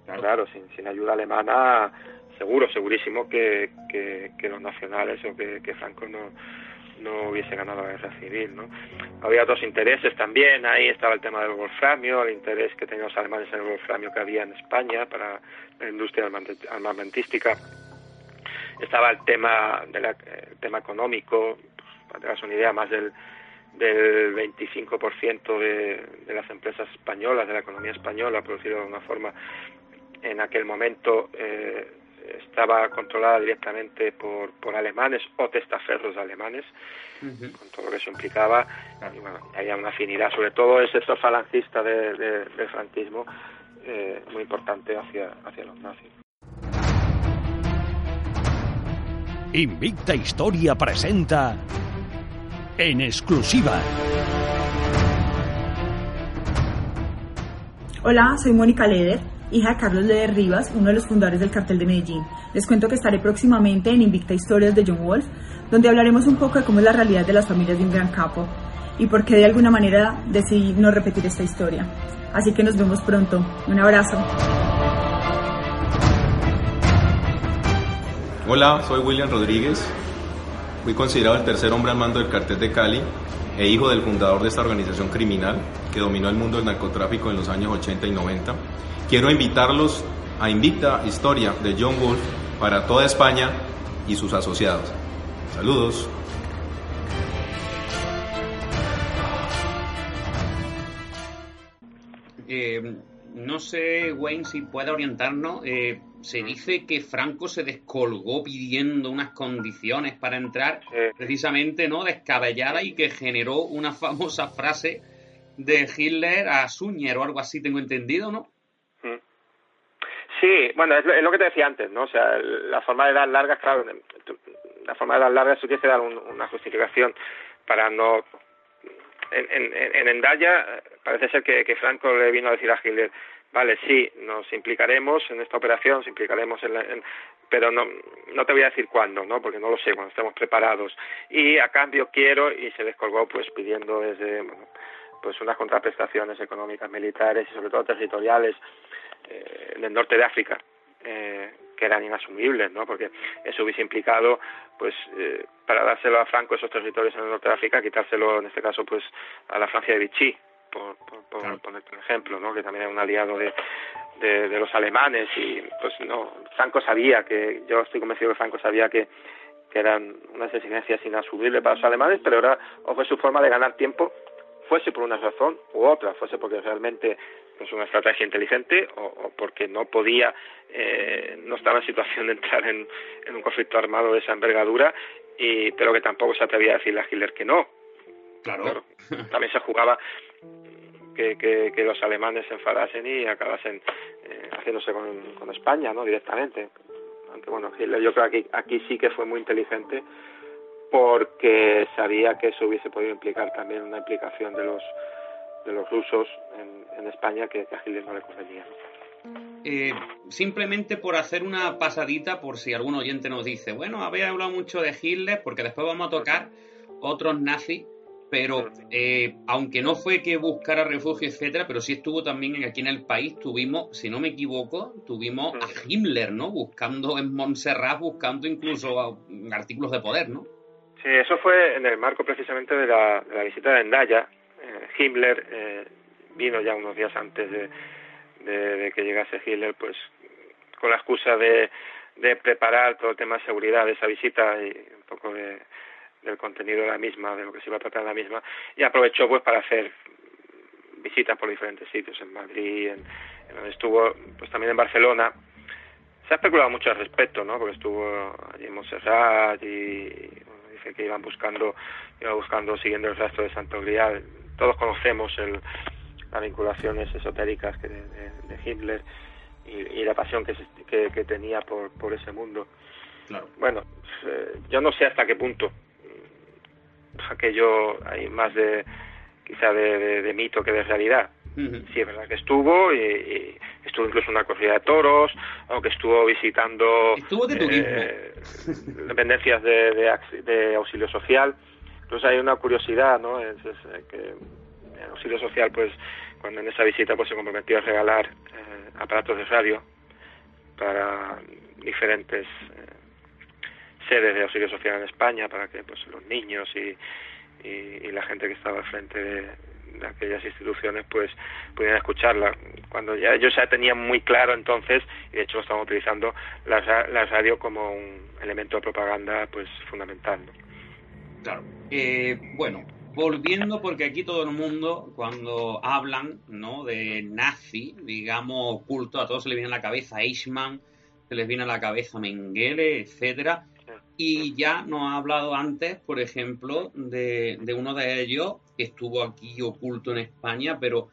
Claro, sin, sin ayuda alemana, seguro, segurísimo que, que, los nacionales o que, que Franco no, no hubiese ganado la guerra civil, ¿no? Había otros intereses también, ahí estaba el tema del wolframio, el interés que tenían los alemanes en el wolframio que había en España para la industria armamentística. Estaba el tema, de la, el tema económico, pues, para que una idea, más del, del 25% de, de las empresas españolas, de la economía española, por decirlo de alguna forma, en aquel momento eh, estaba controlada directamente por, por alemanes o testaferros alemanes, con todo lo que eso implicaba. Y bueno, había una afinidad, sobre todo ese sector falangista de, del franquismo, eh, muy importante hacia, hacia los nazis. Invicta Historia presenta en exclusiva. Hola, soy Mónica Leder hija de Carlos Leder Rivas, uno de los fundadores del cartel de Medellín. Les cuento que estaré próximamente en Invicta Historias de John Wolf, donde hablaremos un poco de cómo es la realidad de las familias de un gran capo y por qué de alguna manera decidí no repetir esta historia. Así que nos vemos pronto. Un abrazo. Hola, soy William Rodríguez. Fui considerado el tercer hombre al mando del cartel de Cali e hijo del fundador de esta organización criminal que dominó el mundo del narcotráfico en los años 80 y 90 Quiero invitarlos a Invicta Historia de John Wolf para toda España y sus asociados. Saludos. Eh, no sé, Wayne, si puede orientarnos. Eh, se dice que Franco se descolgó pidiendo unas condiciones para entrar, precisamente, ¿no? Descabellada y que generó una famosa frase de Hitler a Suñer o algo así, tengo entendido, ¿no? Sí, bueno, es lo, que te decía antes, ¿no? O sea, la forma de dar largas, claro, la forma de dar largas que dar una justificación para no... En, en, en Endaya parece ser que, Franco le vino a decir a Hitler, vale, sí, nos implicaremos en esta operación, nos implicaremos en, la, pero no, no te voy a decir cuándo, ¿no? Porque no lo sé, cuando estemos preparados. Y a cambio quiero, y se descolgó pues pidiendo desde, pues unas contraprestaciones económicas, militares y sobre todo territoriales eh, en el norte de África, eh, que eran inasumibles, ¿no? Porque eso hubiese implicado, pues, eh, para dárselo a Franco esos territorios en el norte de África, quitárselo, en este caso, pues, a la Francia de Vichy, por, por, por poner un ejemplo, ¿no? Que también era un aliado de, de, de, los alemanes y, pues, no, Franco sabía que, yo estoy convencido que Franco sabía que, que eran unas exigencias inasumibles para los alemanes, pero era, o fue su forma de ganar tiempo fuese por una razón u otra, fuese porque realmente es una estrategia inteligente o, porque no podía, eh, no estaba en situación de entrar en, en, un conflicto armado de esa envergadura, y, pero que tampoco se atrevía a decirle a Hitler que no. Claro. También se jugaba que, que, que, los alemanes se enfadasen y acabasen eh, haciéndose con, con España, ¿no? Directamente. Aunque bueno, Hitler yo creo que aquí, aquí sí que fue muy inteligente porque sabía que eso hubiese podido implicar también una implicación de los de los rusos en, en España que, a Hitler no le convenía. Eh, simplemente por hacer una pasadita, por si algún oyente nos dice, bueno, había hablado mucho de Hitler, porque después vamos a tocar otros nazis, pero eh, aunque no fue que buscara refugio, etcétera, pero sí estuvo también aquí en el país, tuvimos, si no me equivoco, tuvimos a Himmler, ¿no? Buscando en Montserrat, buscando incluso artículos de poder, ¿no? Sí, eso fue en el marco precisamente de la, de la visita de Endaya. Eh, Himmler eh, vino ya unos días antes de, que llegase Hitler, pues con la excusa de, preparar todo el tema de seguridad de esa visita y un poco de, del contenido de la misma, de lo que se iba a tratar en la misma, y aprovechó pues para hacer visitas por diferentes sitios, en Madrid, en, en donde estuvo, pues también en Barcelona. Se ha especulado mucho al respecto, ¿no? Porque estuvo allí en Montserrat y que iban buscando, iban buscando siguiendo el rastro de Santo Grial. Todos conocemos el, las vinculaciones esotéricas que de, de, Hitler y, y, la pasión que, que, que, tenía por, por ese mundo. Claro. Bueno, eh, yo no sé hasta qué punto aquello hay más de quizá de, de, de mito que de realidad. Uh Sí, es verdad que estuvo, y, y, estuvo incluso en una corrida de toros, o que estuvo visitando estuvo de eh, dependencias de, de, de, auxilio social. Incluso hay una curiosidad, ¿no? Es, que el auxilio social, pues, cuando en esa visita pues se comprometió a regalar eh, aparatos de radio para diferentes eh, sedes de auxilio social en España, para que pues los niños y, y, la gente que estaba al frente de, aquellas instituciones pues pudieran escucharla. Cuando ya ellos ya tenían muy claro entonces y de hecho lo estaban utilizando la, la radio como un elemento de propaganda pues fundamental claro. Eh, bueno volviendo porque aquí todo el mundo cuando hablan no de nazi digamos oculto a todos se les viene a la cabeza Eichmann se les viene a la cabeza Mengele etcétera y ya nos ha hablado antes, por ejemplo, de, uno de ellos estuvo aquí oculto en España, pero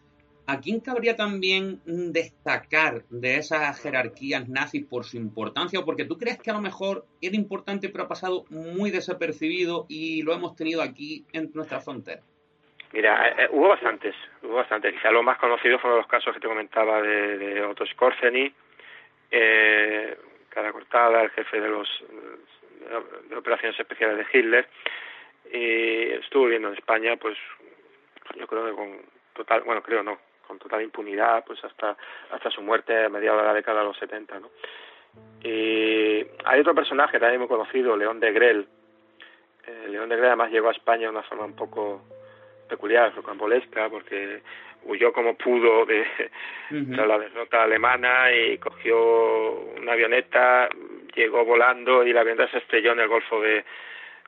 ¿a quién cabría también destacar de esas jerarquías nazis por su importancia? ¿O porque tú crees que a lo mejor era importante pero ha pasado muy desapercibido y lo hemos tenido aquí en nuestra frontera? Mira, eh, eh, hubo bastantes, hubo bastantes. Quizá lo más conocido fueron los casos que te comentaba de, de Otto Skorzeny, eh, cara cortada, el jefe de los de operaciones especiales de Hitler y estuvo viviendo en España pues yo creo que con total bueno creo no con total impunidad pues hasta hasta su muerte a mediados de la década de los 70 ¿no? y hay otro personaje también muy conocido León de Grel eh, León de Grel además llegó a España de una forma un poco peculiar rocambolesca porque huyó como pudo de, la derrota alemana y cogió una avioneta llegó volando y la avión se estrelló en el Golfo de,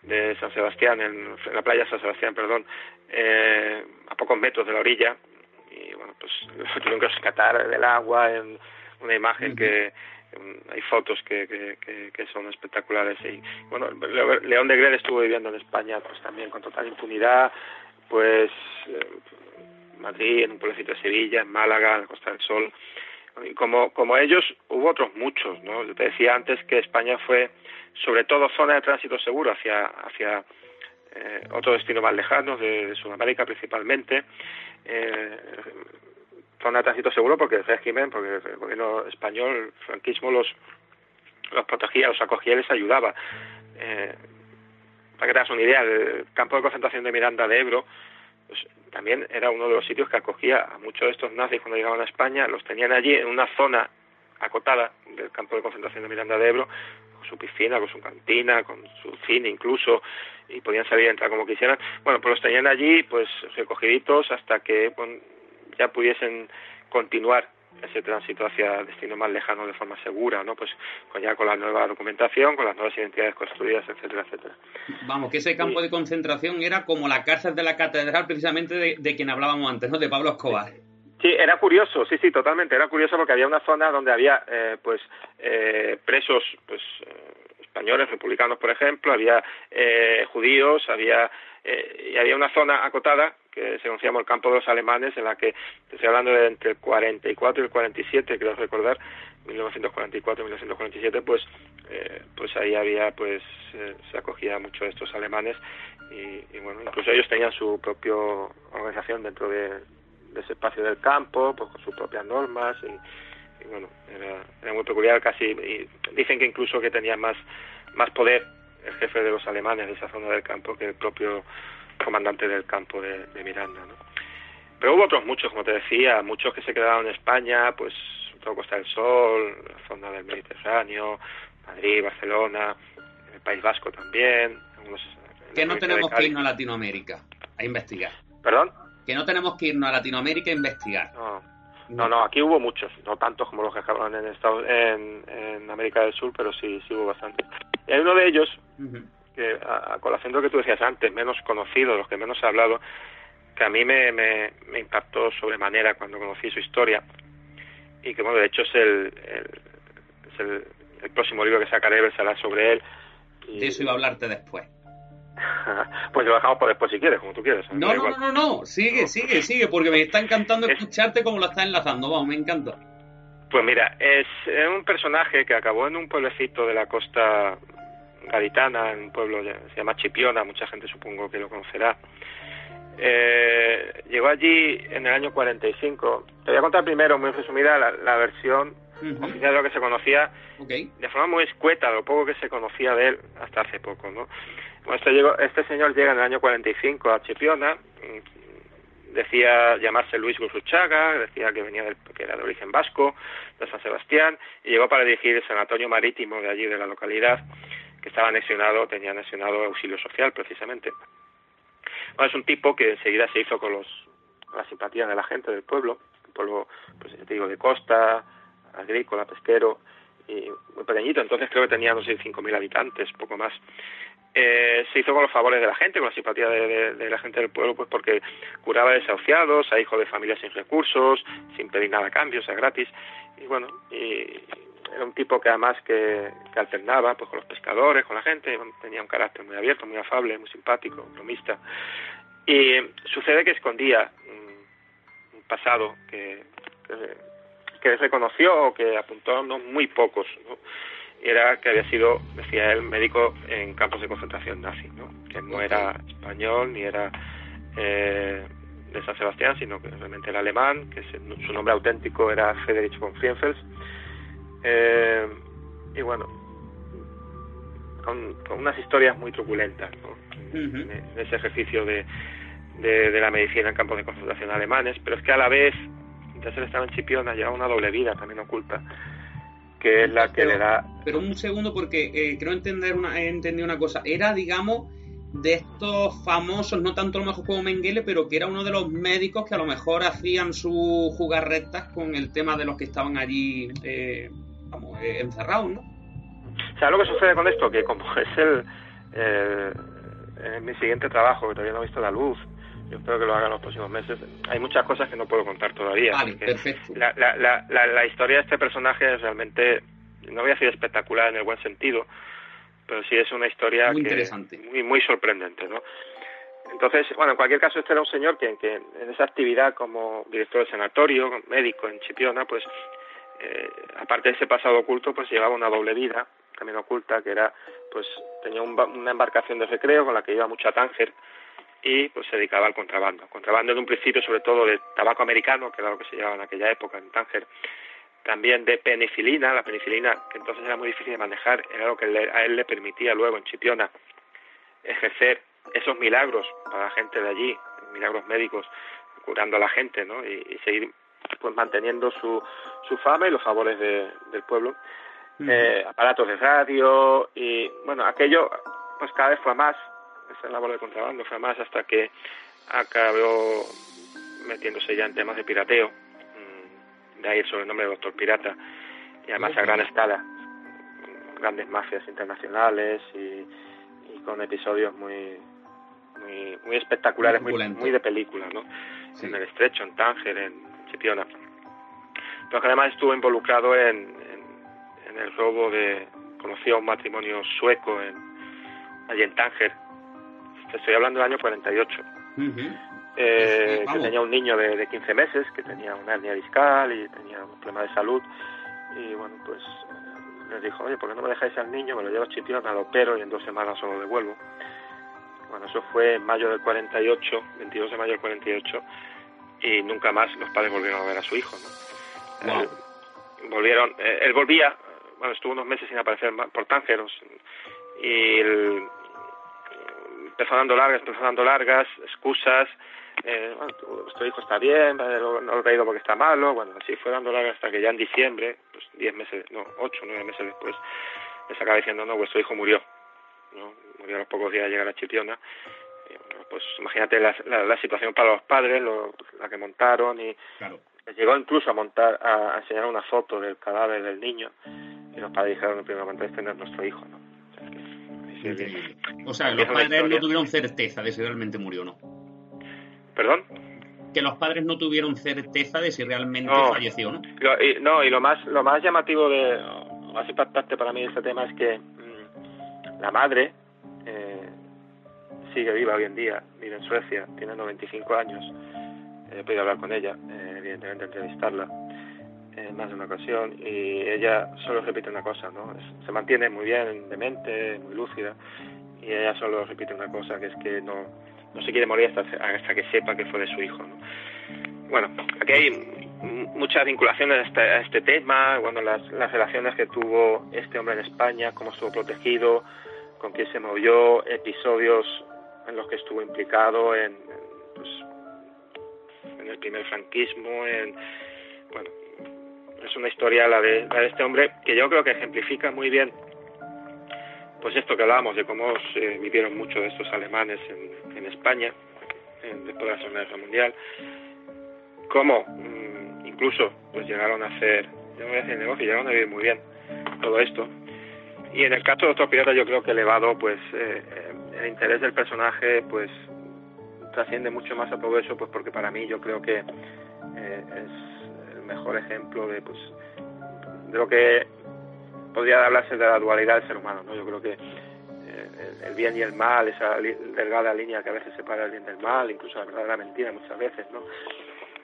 de San Sebastián, en, la playa San Sebastián, perdón, eh, a pocos metros de la orilla. Y bueno, pues lo tuvieron que rescatar del agua en una imagen que hay fotos que, que, que, son espectaculares. Y bueno León de Grer estuvo viviendo en España pues también con total impunidad. Pues eh, Madrid en un pueblecito de Sevilla en Málaga en la Costa del Sol como, como ellos, hubo otros muchos, ¿no? Yo te decía antes que España fue, sobre todo, zona de tránsito seguro hacia, hacia eh, otro destino más lejano, de, Sudamérica principalmente. Eh, zona de tránsito seguro porque el régimen, porque el gobierno español, el franquismo, los, los protegía, los acogía y les ayudaba. Eh, para que te hagas una idea, el campo de concentración de Miranda de Ebro pues también era uno de los sitios que acogía a muchos de estos nazis cuando llegaban a España, los tenían allí en una zona acotada del campo de concentración de Miranda de Ebro, con su piscina, con su cantina, con su cine incluso, y podían salir y entrar como quisieran. Bueno, pues los tenían allí, pues recogiditos hasta que ya pudiesen continuar ese tránsito hacia destino más lejano de forma segura, ¿no? Pues con ya con la nueva documentación, con las nuevas identidades construidas, etcétera, etcétera. Vamos, que ese campo de concentración era como la cárcel de la catedral, precisamente de, quien hablábamos antes, ¿no? De Pablo Escobar. Sí, era curioso, sí, sí, totalmente. Era curioso porque había una zona donde había, eh, pues, eh, presos, pues, eh, españoles, republicanos, por ejemplo, había judíos, había y había una zona acotada que se como el campo de los alemanes, en la que estoy hablando de entre el 44 y el 47, creo recordar, 1944 y 1947, pues, eh, pues ahí había, pues, eh, se acogía mucho a estos alemanes y, bueno, incluso ellos tenían su propia organización dentro de, ese espacio del campo, pues con sus propias normas y, bueno, era, era, muy peculiar casi, y dicen que incluso que tenía más, más poder el jefe de los alemanes de esa zona del campo que el propio comandante del campo de, Miranda, ¿no? Pero hubo otros muchos, como te decía, muchos que se quedaron en España, pues todo Costa del Sol, la zona del Mediterráneo, Madrid, Barcelona, el País Vasco también. que no tenemos que irnos a Latinoamérica a investigar. ¿Perdón? Que no tenemos que irnos a Latinoamérica a investigar. No, no, aquí hubo muchos, no tantos como los que acabaron en, Estados, en, en América del Sur, pero sí, sí hubo bastante. Y hay uno de ellos, que a, colación de lo que tú decías antes, menos conocido, los que menos he hablado, que a mí me, me, impactó sobremanera cuando conocí su historia y que bueno de hecho es el, el, el, próximo libro que sacaré será sobre él y... de eso iba a hablarte después. Pues lo dejamos por después si quieres como tú quieres no no, no no no sigue sigue sigue porque me está encantando escucharte como lo estás enlazando vamos me encanta pues mira es un personaje que acabó en un pueblecito de la costa gaditana, en un pueblo se llama Chipiona, mucha gente supongo que lo conocerá. Eh, llegó allí en el año 45. Te voy a contar primero, muy resumida, la, versión oficial de lo que se conocía de forma muy escueta, lo poco que se conocía de él hasta hace poco. ¿no? este, llegó, este señor llega en el año 45 a Chipiona, decía llamarse Luis Gurruchaga, decía que venía del, que era de origen vasco, de San Sebastián, y llegó para dirigir el sanatorio marítimo de allí, de la localidad, estaba anexionado, tenía anexionado auxilio social, precisamente. Bueno, es un tipo que enseguida se hizo con los, la simpatía de la gente del pueblo, un pueblo, pues te digo, de costa, agrícola, pesquero, y muy pequeñito, entonces creo que tenía, no sé, 5.000 habitantes, poco más. Eh, se hizo con los favores de la gente, con la simpatía de, la gente del pueblo, pues porque curaba desahuciados, a hijos de familias sin recursos, sin pedir nada a cambio, o sea, gratis. Y bueno, y era un tipo que además que, alternaba pues con los pescadores, con la gente, tenía un carácter muy abierto, muy afable, muy simpático, bromista. Y sucede que escondía un, pasado que, que, reconoció o que apuntó a unos muy pocos, ¿no? era que había sido, decía él, médico en campos de concentración nazi, ¿no? que no era español ni era eh, de San Sebastián, sino que realmente era alemán, que su nombre auténtico era Friedrich von Frienfels. Eh, y bueno, con, unas historias muy truculentas en, ese ejercicio de, de, la medicina en campos de concentración alemanes, pero es que a la vez, mientras él estaba en Chipiona, llevaba una doble vida también oculta que es la que le da... Pero un segundo, porque eh, creo entender una, he entendido una cosa. Era, digamos, de estos famosos, no tanto a lo mejor como Mengele, pero que era uno de los médicos que a lo mejor hacían sus jugarretas con el tema de los que estaban allí, eh, vamos, eh, encerrados, ¿no? ¿Sabes lo que sucede con esto? Que como es el... Eh, mi siguiente trabajo, que todavía no he visto la luz, yo espero que lo hagan los próximos meses. Hay muchas cosas que no puedo contar todavía. La, la, la, la, historia de este personaje es realmente, no voy a decir espectacular en el buen sentido, pero sí es una historia muy que, interesante. muy, muy sorprendente, ¿no? Entonces, bueno, en cualquier caso, este era un señor que, que en esa actividad como director de sanatorio, médico en Chipiona, pues, eh, aparte de ese pasado oculto, pues llevaba una doble vida, también oculta, que era, pues, tenía una embarcación de recreo con la que iba mucho a Tánger, y pues se dedicaba al contrabando. Contrabando en un principio sobre todo de tabaco americano, que era lo que se llevaba en aquella época en Tánger, también de penicilina, la penicilina que entonces era muy difícil de manejar, era lo que a él le permitía luego en Chipiona ejercer esos milagros para la gente de allí, milagros médicos, curando a la gente, ¿no? Y, seguir pues manteniendo su, su fama y los favores del pueblo. eh, aparatos de radio y bueno, aquello pues cada vez fue más. Esa labor de contrabando fue más hasta que acabó metiéndose ya en temas de pirateo, mm, de ahí el sobrenombre de Doctor Pirata, y además a gran escala, grandes mafias internacionales y, con episodios muy muy, muy espectaculares, muy, muy, de película, ¿no? En el Estrecho, en Tánger, en Chipiona. Pero que además estuvo involucrado en, en, el robo de, conoció a un matrimonio sueco en, allí en Tánger, estoy hablando del año 48. eh, que tenía un niño de, de, 15 meses que tenía una hernia discal y tenía un problema de salud y bueno pues eh, les dijo oye ¿por qué no me dejáis al niño? me lo llevo a Chipiona, lo opero y en dos semanas os lo devuelvo bueno eso fue en mayo del 48 22 de mayo del 48 y nunca más los padres volvieron a ver a su hijo ¿no? volvieron eh, él volvía bueno estuvo unos meses sin aparecer por Tángeros y el, empezó dando largas, empezó dando largas, excusas, eh, bueno, tu, hijo está bien, no, lo he traído porque está malo, bueno, así fue dando largas hasta que ya en diciembre, pues diez meses, no, ocho, nueve meses después, les acaba diciendo, no, vuestro hijo murió, ¿no? murió a los pocos días de llegar a Chipiona, pues imagínate la, la, situación para los padres, lo, la que montaron y llegó incluso a montar, a, enseñar una foto del cadáver del niño y los padres dijeron, en primer momento, este no es nuestro hijo, ¿no? O sea, los padres no tuvieron certeza de si realmente murió o no. ¿Perdón? Que los padres no tuvieron certeza de si realmente falleció o no. y, no, y lo más, lo más llamativo de, lo más impactante para mí de este tema es que mm, la madre sigue viva hoy en día, vive en Suecia, tiene 95 años. He podido hablar con ella, eh, evidentemente entrevistarla en más de una ocasión y ella solo repite una cosa, ¿no? se mantiene muy bien de mente, muy lúcida y ella solo repite una cosa, que es que no, no se quiere morir hasta, hasta que sepa que fue de su hijo, ¿no? Bueno, aquí hay muchas vinculaciones a este, a este tema, bueno, las, las relaciones que tuvo este hombre en España, cómo estuvo protegido, con quién se movió, episodios en los que estuvo implicado en, pues, en el primer franquismo, en bueno, es una historia la de, la de este hombre que yo creo que ejemplifica muy bien pues esto que hablábamos de cómo se vivieron muchos de estos alemanes en, en España después de la Segunda Guerra Mundial, cómo mm, incluso pues llegaron a hacer, yo a decir negocio, llegaron a vivir muy bien todo esto. Y en el caso de otro pirata yo creo que elevado pues eh, eh, el interés del personaje pues trasciende mucho más a todo eso pues porque para mí yo creo que eh, es el mejor ejemplo de pues de lo que podría hablarse de la dualidad del ser humano, ¿no? Yo creo que eh, el bien y el mal, esa delgada línea que a veces separa el bien del mal, incluso la verdad de mentira muchas veces, ¿no?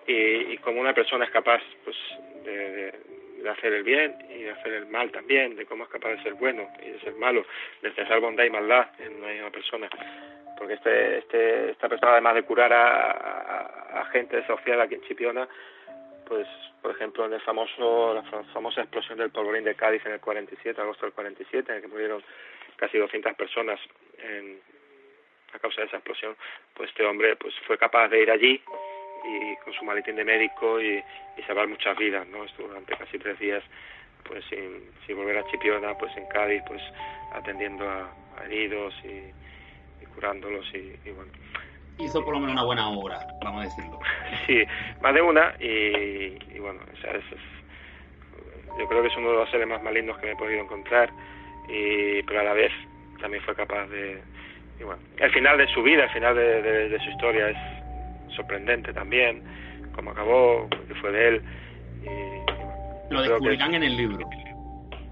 Y, como una persona es capaz, pues, de, hacer el bien y de hacer el mal también, de cómo es capaz de ser bueno y de ser malo, de cesar bondad y maldad en una misma persona. Porque este, este, esta persona, además de curar a gente desahuciada aquí en Chipiona, pues por ejemplo en el famoso la famosa explosión del polvorín de Cádiz en el 47 agosto del 47 en el que murieron casi 200 personas en, a causa de esa explosión pues este hombre pues fue capaz de ir allí y con su maletín de médico y, y salvar muchas vidas no estuvo durante casi tres días pues sin, sin volver a Chipiona pues en Cádiz pues atendiendo a, a heridos y, y curándolos y, y bueno hizo por lo menos una buena obra, vamos a decirlo. Sí, más de una y, y bueno, o sea, es, es, yo creo que es uno de los seres más malignos que me he podido encontrar, y, pero a la vez también fue capaz de... Y bueno, el final de su vida, el final de, de, de su historia es sorprendente también, cómo acabó, que fue de él. Y, y Lo descubrirán que... en el libro.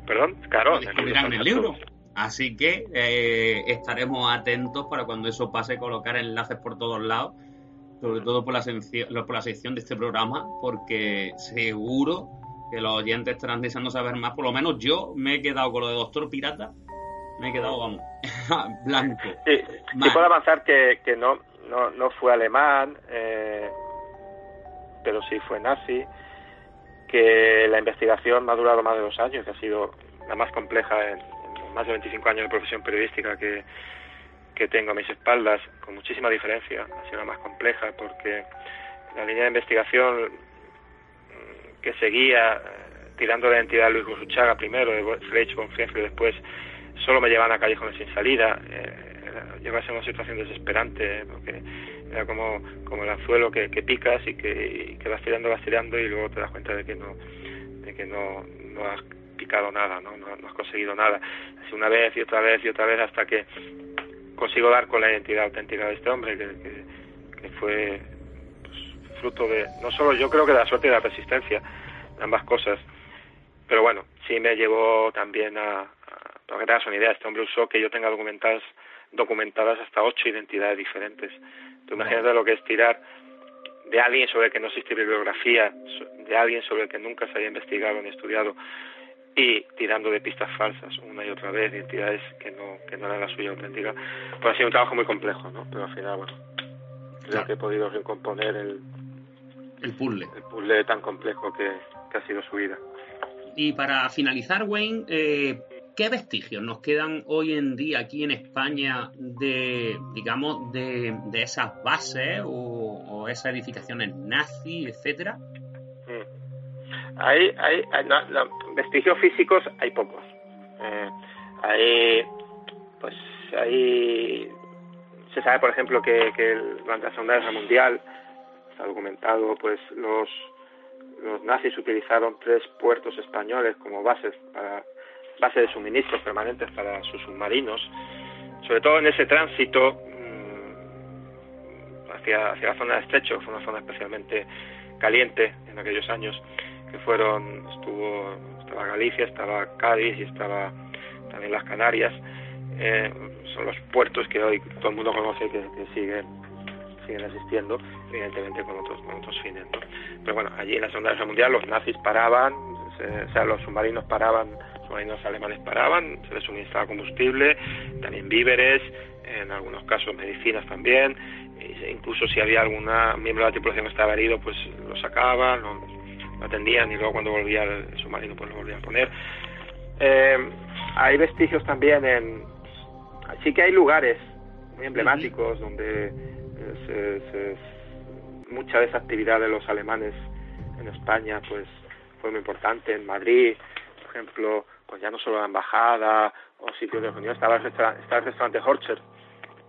¿Perdón? Claro. Lo descubrirán en el libro. Así que eh, estaremos atentos para cuando eso pase, colocar enlaces por todos lados, sobre todo por la, por la sección de este programa, porque seguro que los oyentes estarán deseando saber más. Por lo menos yo me he quedado con lo de Doctor Pirata, me he quedado, vamos, blanco. Sí, sí puedo avanzar que, que no, no, no fue alemán, eh, pero sí fue nazi, que la investigación ha durado más de dos años, que ha sido la más compleja en, más de 25 años de profesión periodística que, que tengo a mis espaldas, con muchísima diferencia, ha sido la más compleja porque la línea de investigación que seguía eh, tirando la identidad de Luis Gusuchaga primero, de von y después, solo me llevaban a callejones sin salida, eh, llegó a ser una situación desesperante, porque era como, como el anzuelo que, picas y que, que vas tirando, vas tirando y luego te das cuenta de que no, de que no, no has picado nada, ¿no? No, has conseguido nada. Así una vez y otra vez y otra vez hasta que consigo dar con la identidad auténtica de este hombre, que, que, fue pues, fruto de, no solo yo creo que de la suerte y de la persistencia, ambas cosas, pero bueno, sí me llevó también a, a para que te hagas una idea, este hombre usó que yo tenga documentadas, documentadas hasta ocho identidades diferentes. Tú imagínate lo que es tirar de alguien sobre el que no existe bibliografía, de alguien sobre el que nunca se haya investigado ni estudiado, y tirando de pistas falsas una y otra vez, identidades que no, que no eran la suya auténtica, pues ha sido un trabajo muy complejo, ¿no? Pero al final, bueno, creo claro. que he podido recomponer el, el puzzle. El puzzle tan complejo que, que ha sido su vida. Y para finalizar, Wayne, eh, ¿qué vestigios nos quedan hoy en día aquí en España de, digamos, de, esas bases o, esas edificaciones nazi, etcétera? Mm. Hay, hay, hay vestigios físicos hay pocos. Eh, hay, pues, hay, se sabe, por ejemplo, que, que durante la Segunda Guerra Mundial, está documentado, pues, los, los nazis utilizaron tres puertos españoles como bases para base de suministros permanentes para sus submarinos, sobre todo en ese tránsito mmm, hacia, hacia la zona de estrecho, fue una zona especialmente caliente en aquellos años que fueron, estuvo, estaba Galicia, estaba Cádiz y estaba también las Canarias, eh, son los puertos que hoy todo el mundo conoce que, que siguen siguen existiendo, evidentemente con otros, con otros fines. Pero bueno, allí en la Segunda Guerra Mundial los nazis paraban, se, o sea, los submarinos paraban, submarinos alemanes paraban, se les suministraba combustible, también víveres, en algunos casos medicinas también, e incluso si había alguna miembro de la tripulación que estaba herido, pues lo sacaban, lo, lo atendían y luego cuando volvía el submarino pues lo volvían a poner. Eh, hay vestigios también en, sí que hay lugares muy emblemáticos donde mucha de esa actividad de los alemanes en España pues fue muy importante. En Madrid, por ejemplo, pues ya no solo la embajada o sitios de reunión, estaba el, estaba el restaurante Horcher,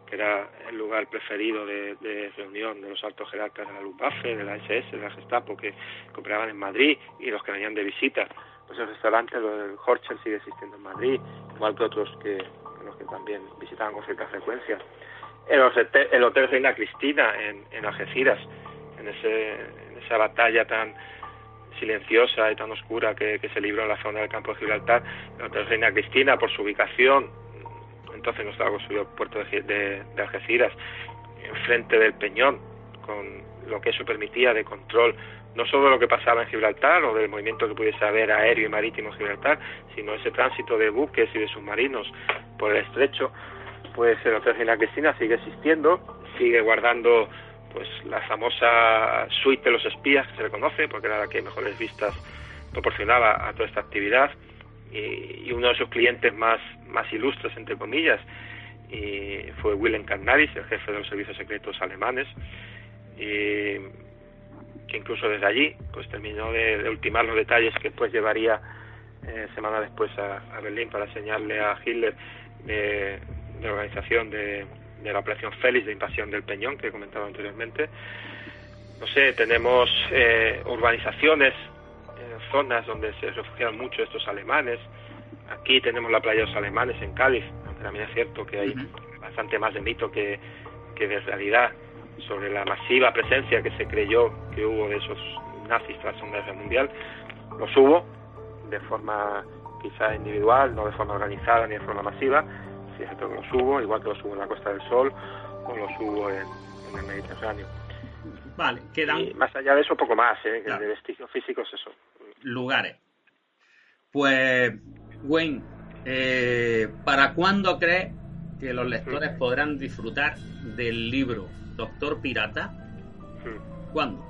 que era el lugar preferido de, reunión de los altos jerarcas de la Luftwaffe, de la SS, de la Gestapo, que compraban en Madrid y los que venían de visita. Pues el restaurante, el Horcher, sigue existiendo en Madrid, igual que otros que, los que también visitaban con cierta frecuencia. El el hotel Reina Cristina en, en Algeciras, en, ese, en esa batalla tan silenciosa y tan oscura que, se libró en la zona del campo de Gibraltar, el Hotel Reina Cristina, por su ubicación, entonces no estaba construido el puerto de, de, Algeciras, enfrente del Peñón, con lo que eso permitía de control no solo de lo que pasaba en Gibraltar o del movimiento que pudiese haber aéreo y marítimo en Gibraltar, sino ese tránsito de buques y de submarinos por el estrecho, pues el Hotel Reina Cristina sigue existiendo, sigue guardando pues la famosa suite de los espías que se le conoce, porque era la que mejores vistas proporcionaba a toda esta actividad, y, uno de sus clientes más, más ilustres, entre comillas, y fue Willem Carnaris, el jefe de los servicios secretos alemanes, y que incluso desde allí pues terminó de, ultimar los detalles que después llevaría eh, semana después a, Berlín para enseñarle a Hitler de, de organización de, de la operación Félix de invasión del Peñón que he comentado anteriormente. No sé, tenemos eh, urbanizaciones, eh, zonas donde se refugian mucho estos alemanes. Aquí tenemos la playa de los alemanes en Cádiz, aunque también es cierto que hay bastante más de mito que, que de realidad sobre la masiva presencia que se creyó que hubo de esos nazis tras la Segunda Guerra Mundial. Los hubo de forma quizá individual, no de forma organizada ni de forma masiva, que los hubo, igual que los hubo en la Costa del Sol o los hubo en, el Mediterráneo. Vale, quedan... Y más allá de eso, poco más, ¿eh? de vestigios físicos, eso. Lugares. Pues, Wayne, eh, ¿para cuándo crees que los lectores mm. podrán disfrutar del libro Doctor Pirata? Mm. ¿Cuándo?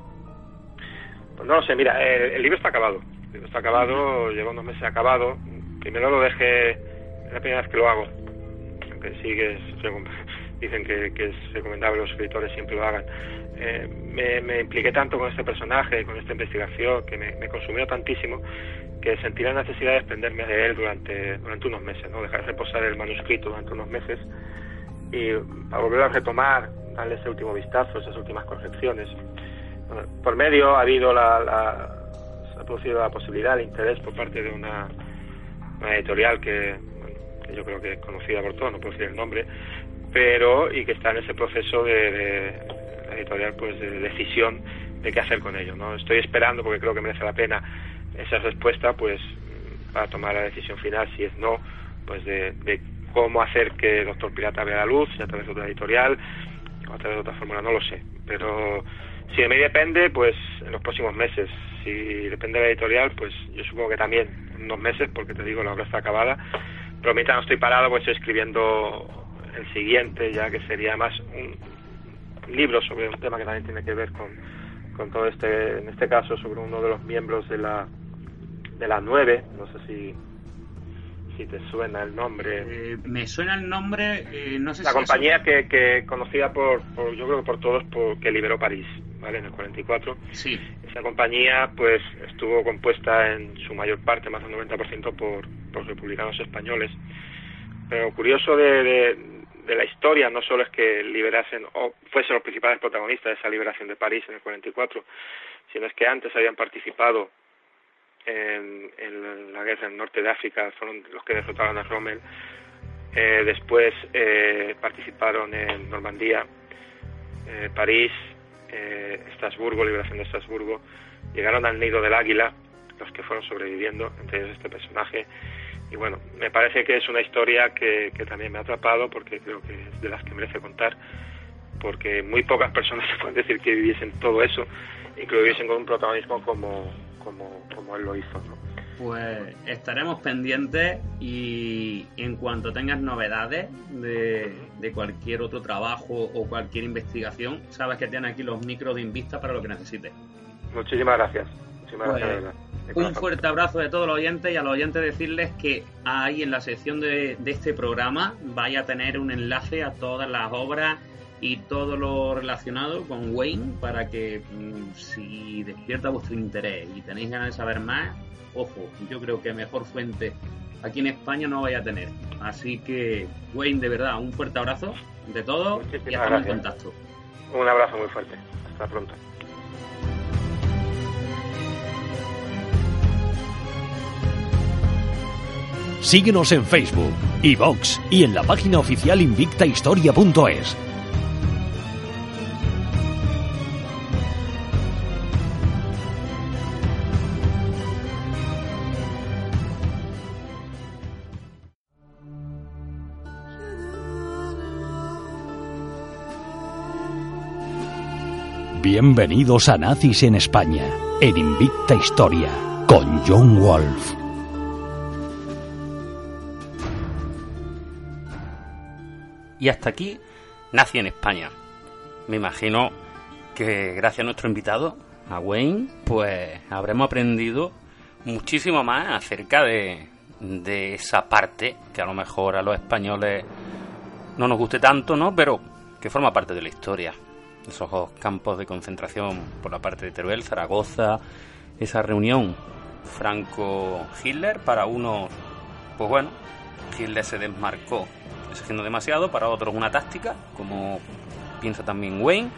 Pues no lo sé, mira, el, libro está acabado. El libro está acabado, lleva unos meses acabado. Primero lo dejé, es la primera vez que lo hago, que sí que dicen que, es recomendable los escritores siempre lo hagan. Eh, me, impliqué tanto con este personaje, con esta investigación, que me, consumió tantísimo que sentí la necesidad de desprenderme de él durante, durante unos meses, ¿no? dejar reposar el manuscrito durante unos meses y para volver a retomar, darle ese último vistazo, esas últimas correcciones. por medio ha habido la, se ha producido la posibilidad, el interés por parte de una, una editorial que yo creo que es conocida por todos, no puedo decir el nombre, pero y que está en ese proceso de, la editorial pues de decisión de qué hacer con ello. ¿no? Estoy esperando porque creo que merece la pena esa respuesta pues para tomar la decisión final, si es no, pues de, cómo hacer que Doctor Pirata vea la luz, si a través de otra editorial o a través de otra fórmula, no lo sé. Pero si de mí depende, pues en los próximos meses. Si depende de la editorial, pues yo supongo que también unos meses, porque te digo, la obra está acabada pero mientras no estoy parado, pues estoy escribiendo el siguiente, ya que sería más un libro sobre un tema que también tiene que ver con, con todo este, en este caso, sobre uno de los miembros de la de la nueve, no sé si si te suena el nombre. Eh, me suena el nombre, eh, no sé la compañía que, que conocida por, por, yo creo que por todos, por, que liberó París, ¿vale? En el 44. Sí. Esa compañía, pues, estuvo compuesta en su mayor parte, más del 90%, por, por republicanos españoles. Pero curioso de, de, la historia no solo es que liberasen o fuesen los principales protagonistas de esa liberación de París en el 44, sino es que antes habían participado en, en la guerra en el norte de África, fueron los que derrotaron a Rommel. Eh, después eh, participaron en Normandía, eh, París, eh, Estrasburgo, liberación de Estrasburgo. Llegaron al nido del águila, los que fueron sobreviviendo, entre ellos este personaje. Y bueno, me parece que es una historia que, también me ha atrapado porque creo que es de las que merece contar, porque muy pocas personas se pueden decir que viviesen todo eso y viviesen con un protagonismo como, como, como él lo hizo. ¿no? Pues estaremos pendientes y en cuanto tengas novedades de, de, cualquier otro trabajo o cualquier investigación, sabes que tienes aquí los micros de Invista para lo que necesites. Muchísimas gracias. Muchísimas gracias. Pues, Un fuerte abrazo de todos los oyentes y a los oyentes decirles que ahí en la sección de, de este programa vaya a tener un enlace a todas las obras y todo lo relacionado con Wayne para que mm, si despierta vuestro interés y tenéis ganas de saber más, ojo, yo creo que mejor fuente aquí en España no vaya a tener. Así que, Wayne, de verdad, un fuerte abrazo de todos y estamos en contacto. Un abrazo muy fuerte. Hasta pronto. Síguenos en Facebook, iVox y en la página oficial invictahistoria.es. Bienvenidos a Nazis en España, en Invicta Historia, con John Wolf. Y hasta aquí, Nazi en España. Me imagino que gracias a nuestro invitado, a Wayne, pues habremos aprendido muchísimo más acerca de, de esa parte que a lo mejor a los españoles no nos guste tanto, ¿no? Pero que forma parte de la historia. Esos campos de concentración por la parte de Teruel, Zaragoza, esa reunión Franco-Hitler, para unos, pues bueno, Hitler se desmarcó exigiendo demasiado, para otros una táctica, como piensa también Wayne.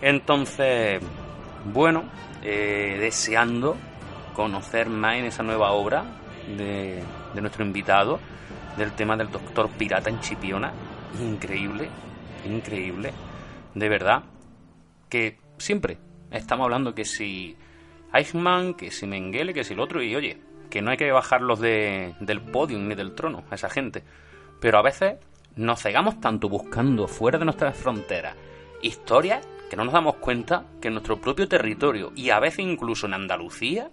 Entonces, bueno, eh, deseando conocer más en esa nueva obra de, de nuestro invitado, del tema del doctor pirata en Chipiona. Increíble, increíble, de verdad, que siempre estamos hablando que si Eichmann, que si Mengele, que si el otro, y oye, que no hay que bajarlos de, del podium ni del trono a esa gente. Pero a veces nos cegamos tanto buscando fuera de nuestras fronteras historias que no nos damos cuenta que en nuestro propio territorio y a veces incluso en Andalucía,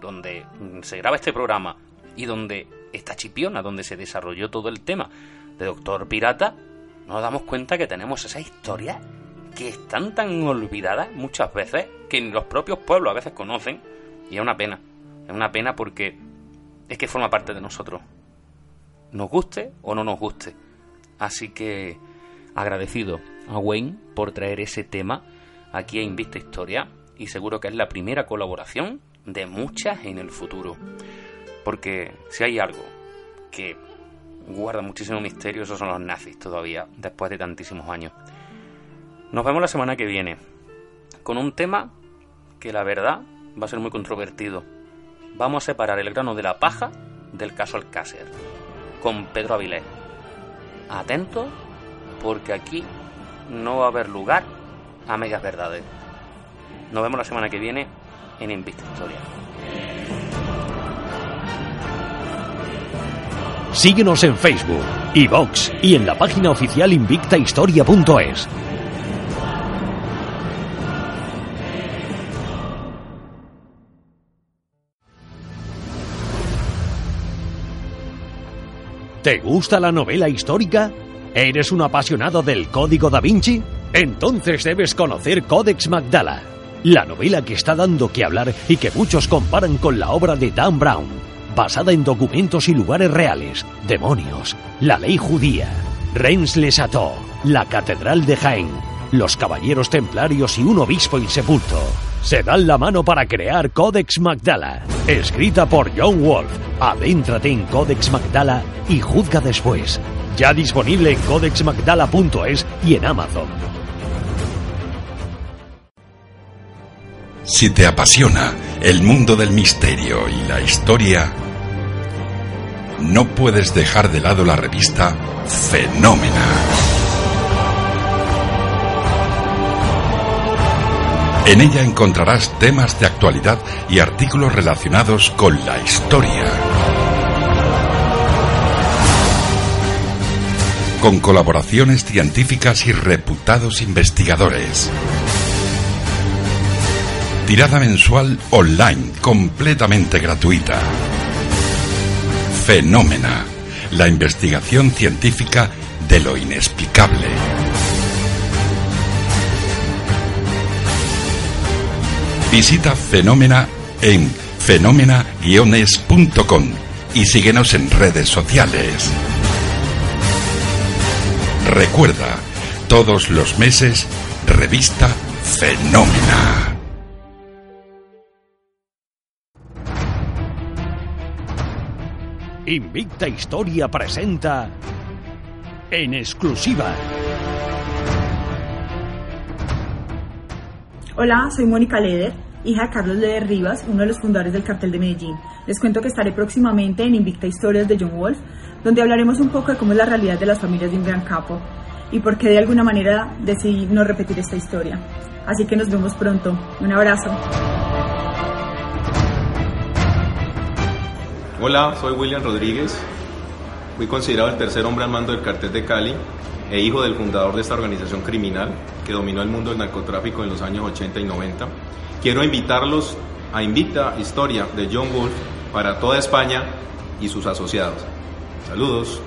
donde se graba este programa y donde está Chipiona, donde se desarrolló todo el tema de Doctor Pirata, nos damos cuenta que tenemos esas historias que están tan olvidadas muchas veces que los propios pueblos a veces conocen y es una pena. Es una pena porque es que forma parte de nosotros. Nos guste o no nos guste. Así que agradecido a Wayne por traer ese tema aquí a Invista Historia y seguro que es la primera colaboración de muchas en el futuro. Porque si hay algo que guarda muchísimo misterio, esos son los nazis todavía, después de tantísimos años. Nos vemos la semana que viene con un tema que la verdad va a ser muy controvertido. Vamos a separar el grano de la paja del caso Alcácer con Pedro Avilés. Atento porque aquí no va a haber lugar a medias verdades. Nos vemos la semana que viene en Invista Historia. Síguenos en Facebook, iVox y en la página oficial invictahistoria.es. ¿Te gusta la novela histórica? ¿Eres un apasionado del Código da Vinci? Entonces debes conocer Codex Magdala, la novela que está dando que hablar y que muchos comparan con la obra de Dan Brown, basada en documentos y lugares reales, demonios, la ley judía, Reims-les-Châteaux, la Catedral de Jaén, los Caballeros Templarios y un obispo insepulto. Se dan la mano para crear Codex Magdala, escrita por John Wolf. Adéntrate en Codex Magdala y juzga después. Ya disponible en codexmagdala.es y en Amazon. Si te apasiona el mundo del misterio y la historia, no puedes dejar de lado la revista Fenómena. En ella encontrarás temas de actualidad y artículos relacionados con la historia. Con colaboraciones científicas y reputados investigadores. Tirada mensual online, completamente gratuita. Fenómena, la investigación científica de lo inexplicable. Visita Fenómena en fenómena-es.com y síguenos en redes sociales. Recuerda, todos los meses, revista Fenómena. Invicta Historia presenta en exclusiva. Hola, soy Mónica Leder, hija de Carlos Leder Rivas, uno de los fundadores del cartel de Medellín. Les cuento que estaré próximamente en Invicta Historias de John Wolf, donde hablaremos un poco de cómo es la realidad de las familias de un gran capo y por qué de alguna manera decidí no repetir esta historia. Así que nos vemos pronto. Un abrazo. Hola, soy William Rodríguez. Fui considerado el tercer hombre al mando del cartel de Cali e hijo del fundador de esta organización criminal que dominó el mundo del narcotráfico en los años 80 y 90. Quiero invitarlos a Invicta Historia de John Wolf para toda España y sus asociados. Saludos.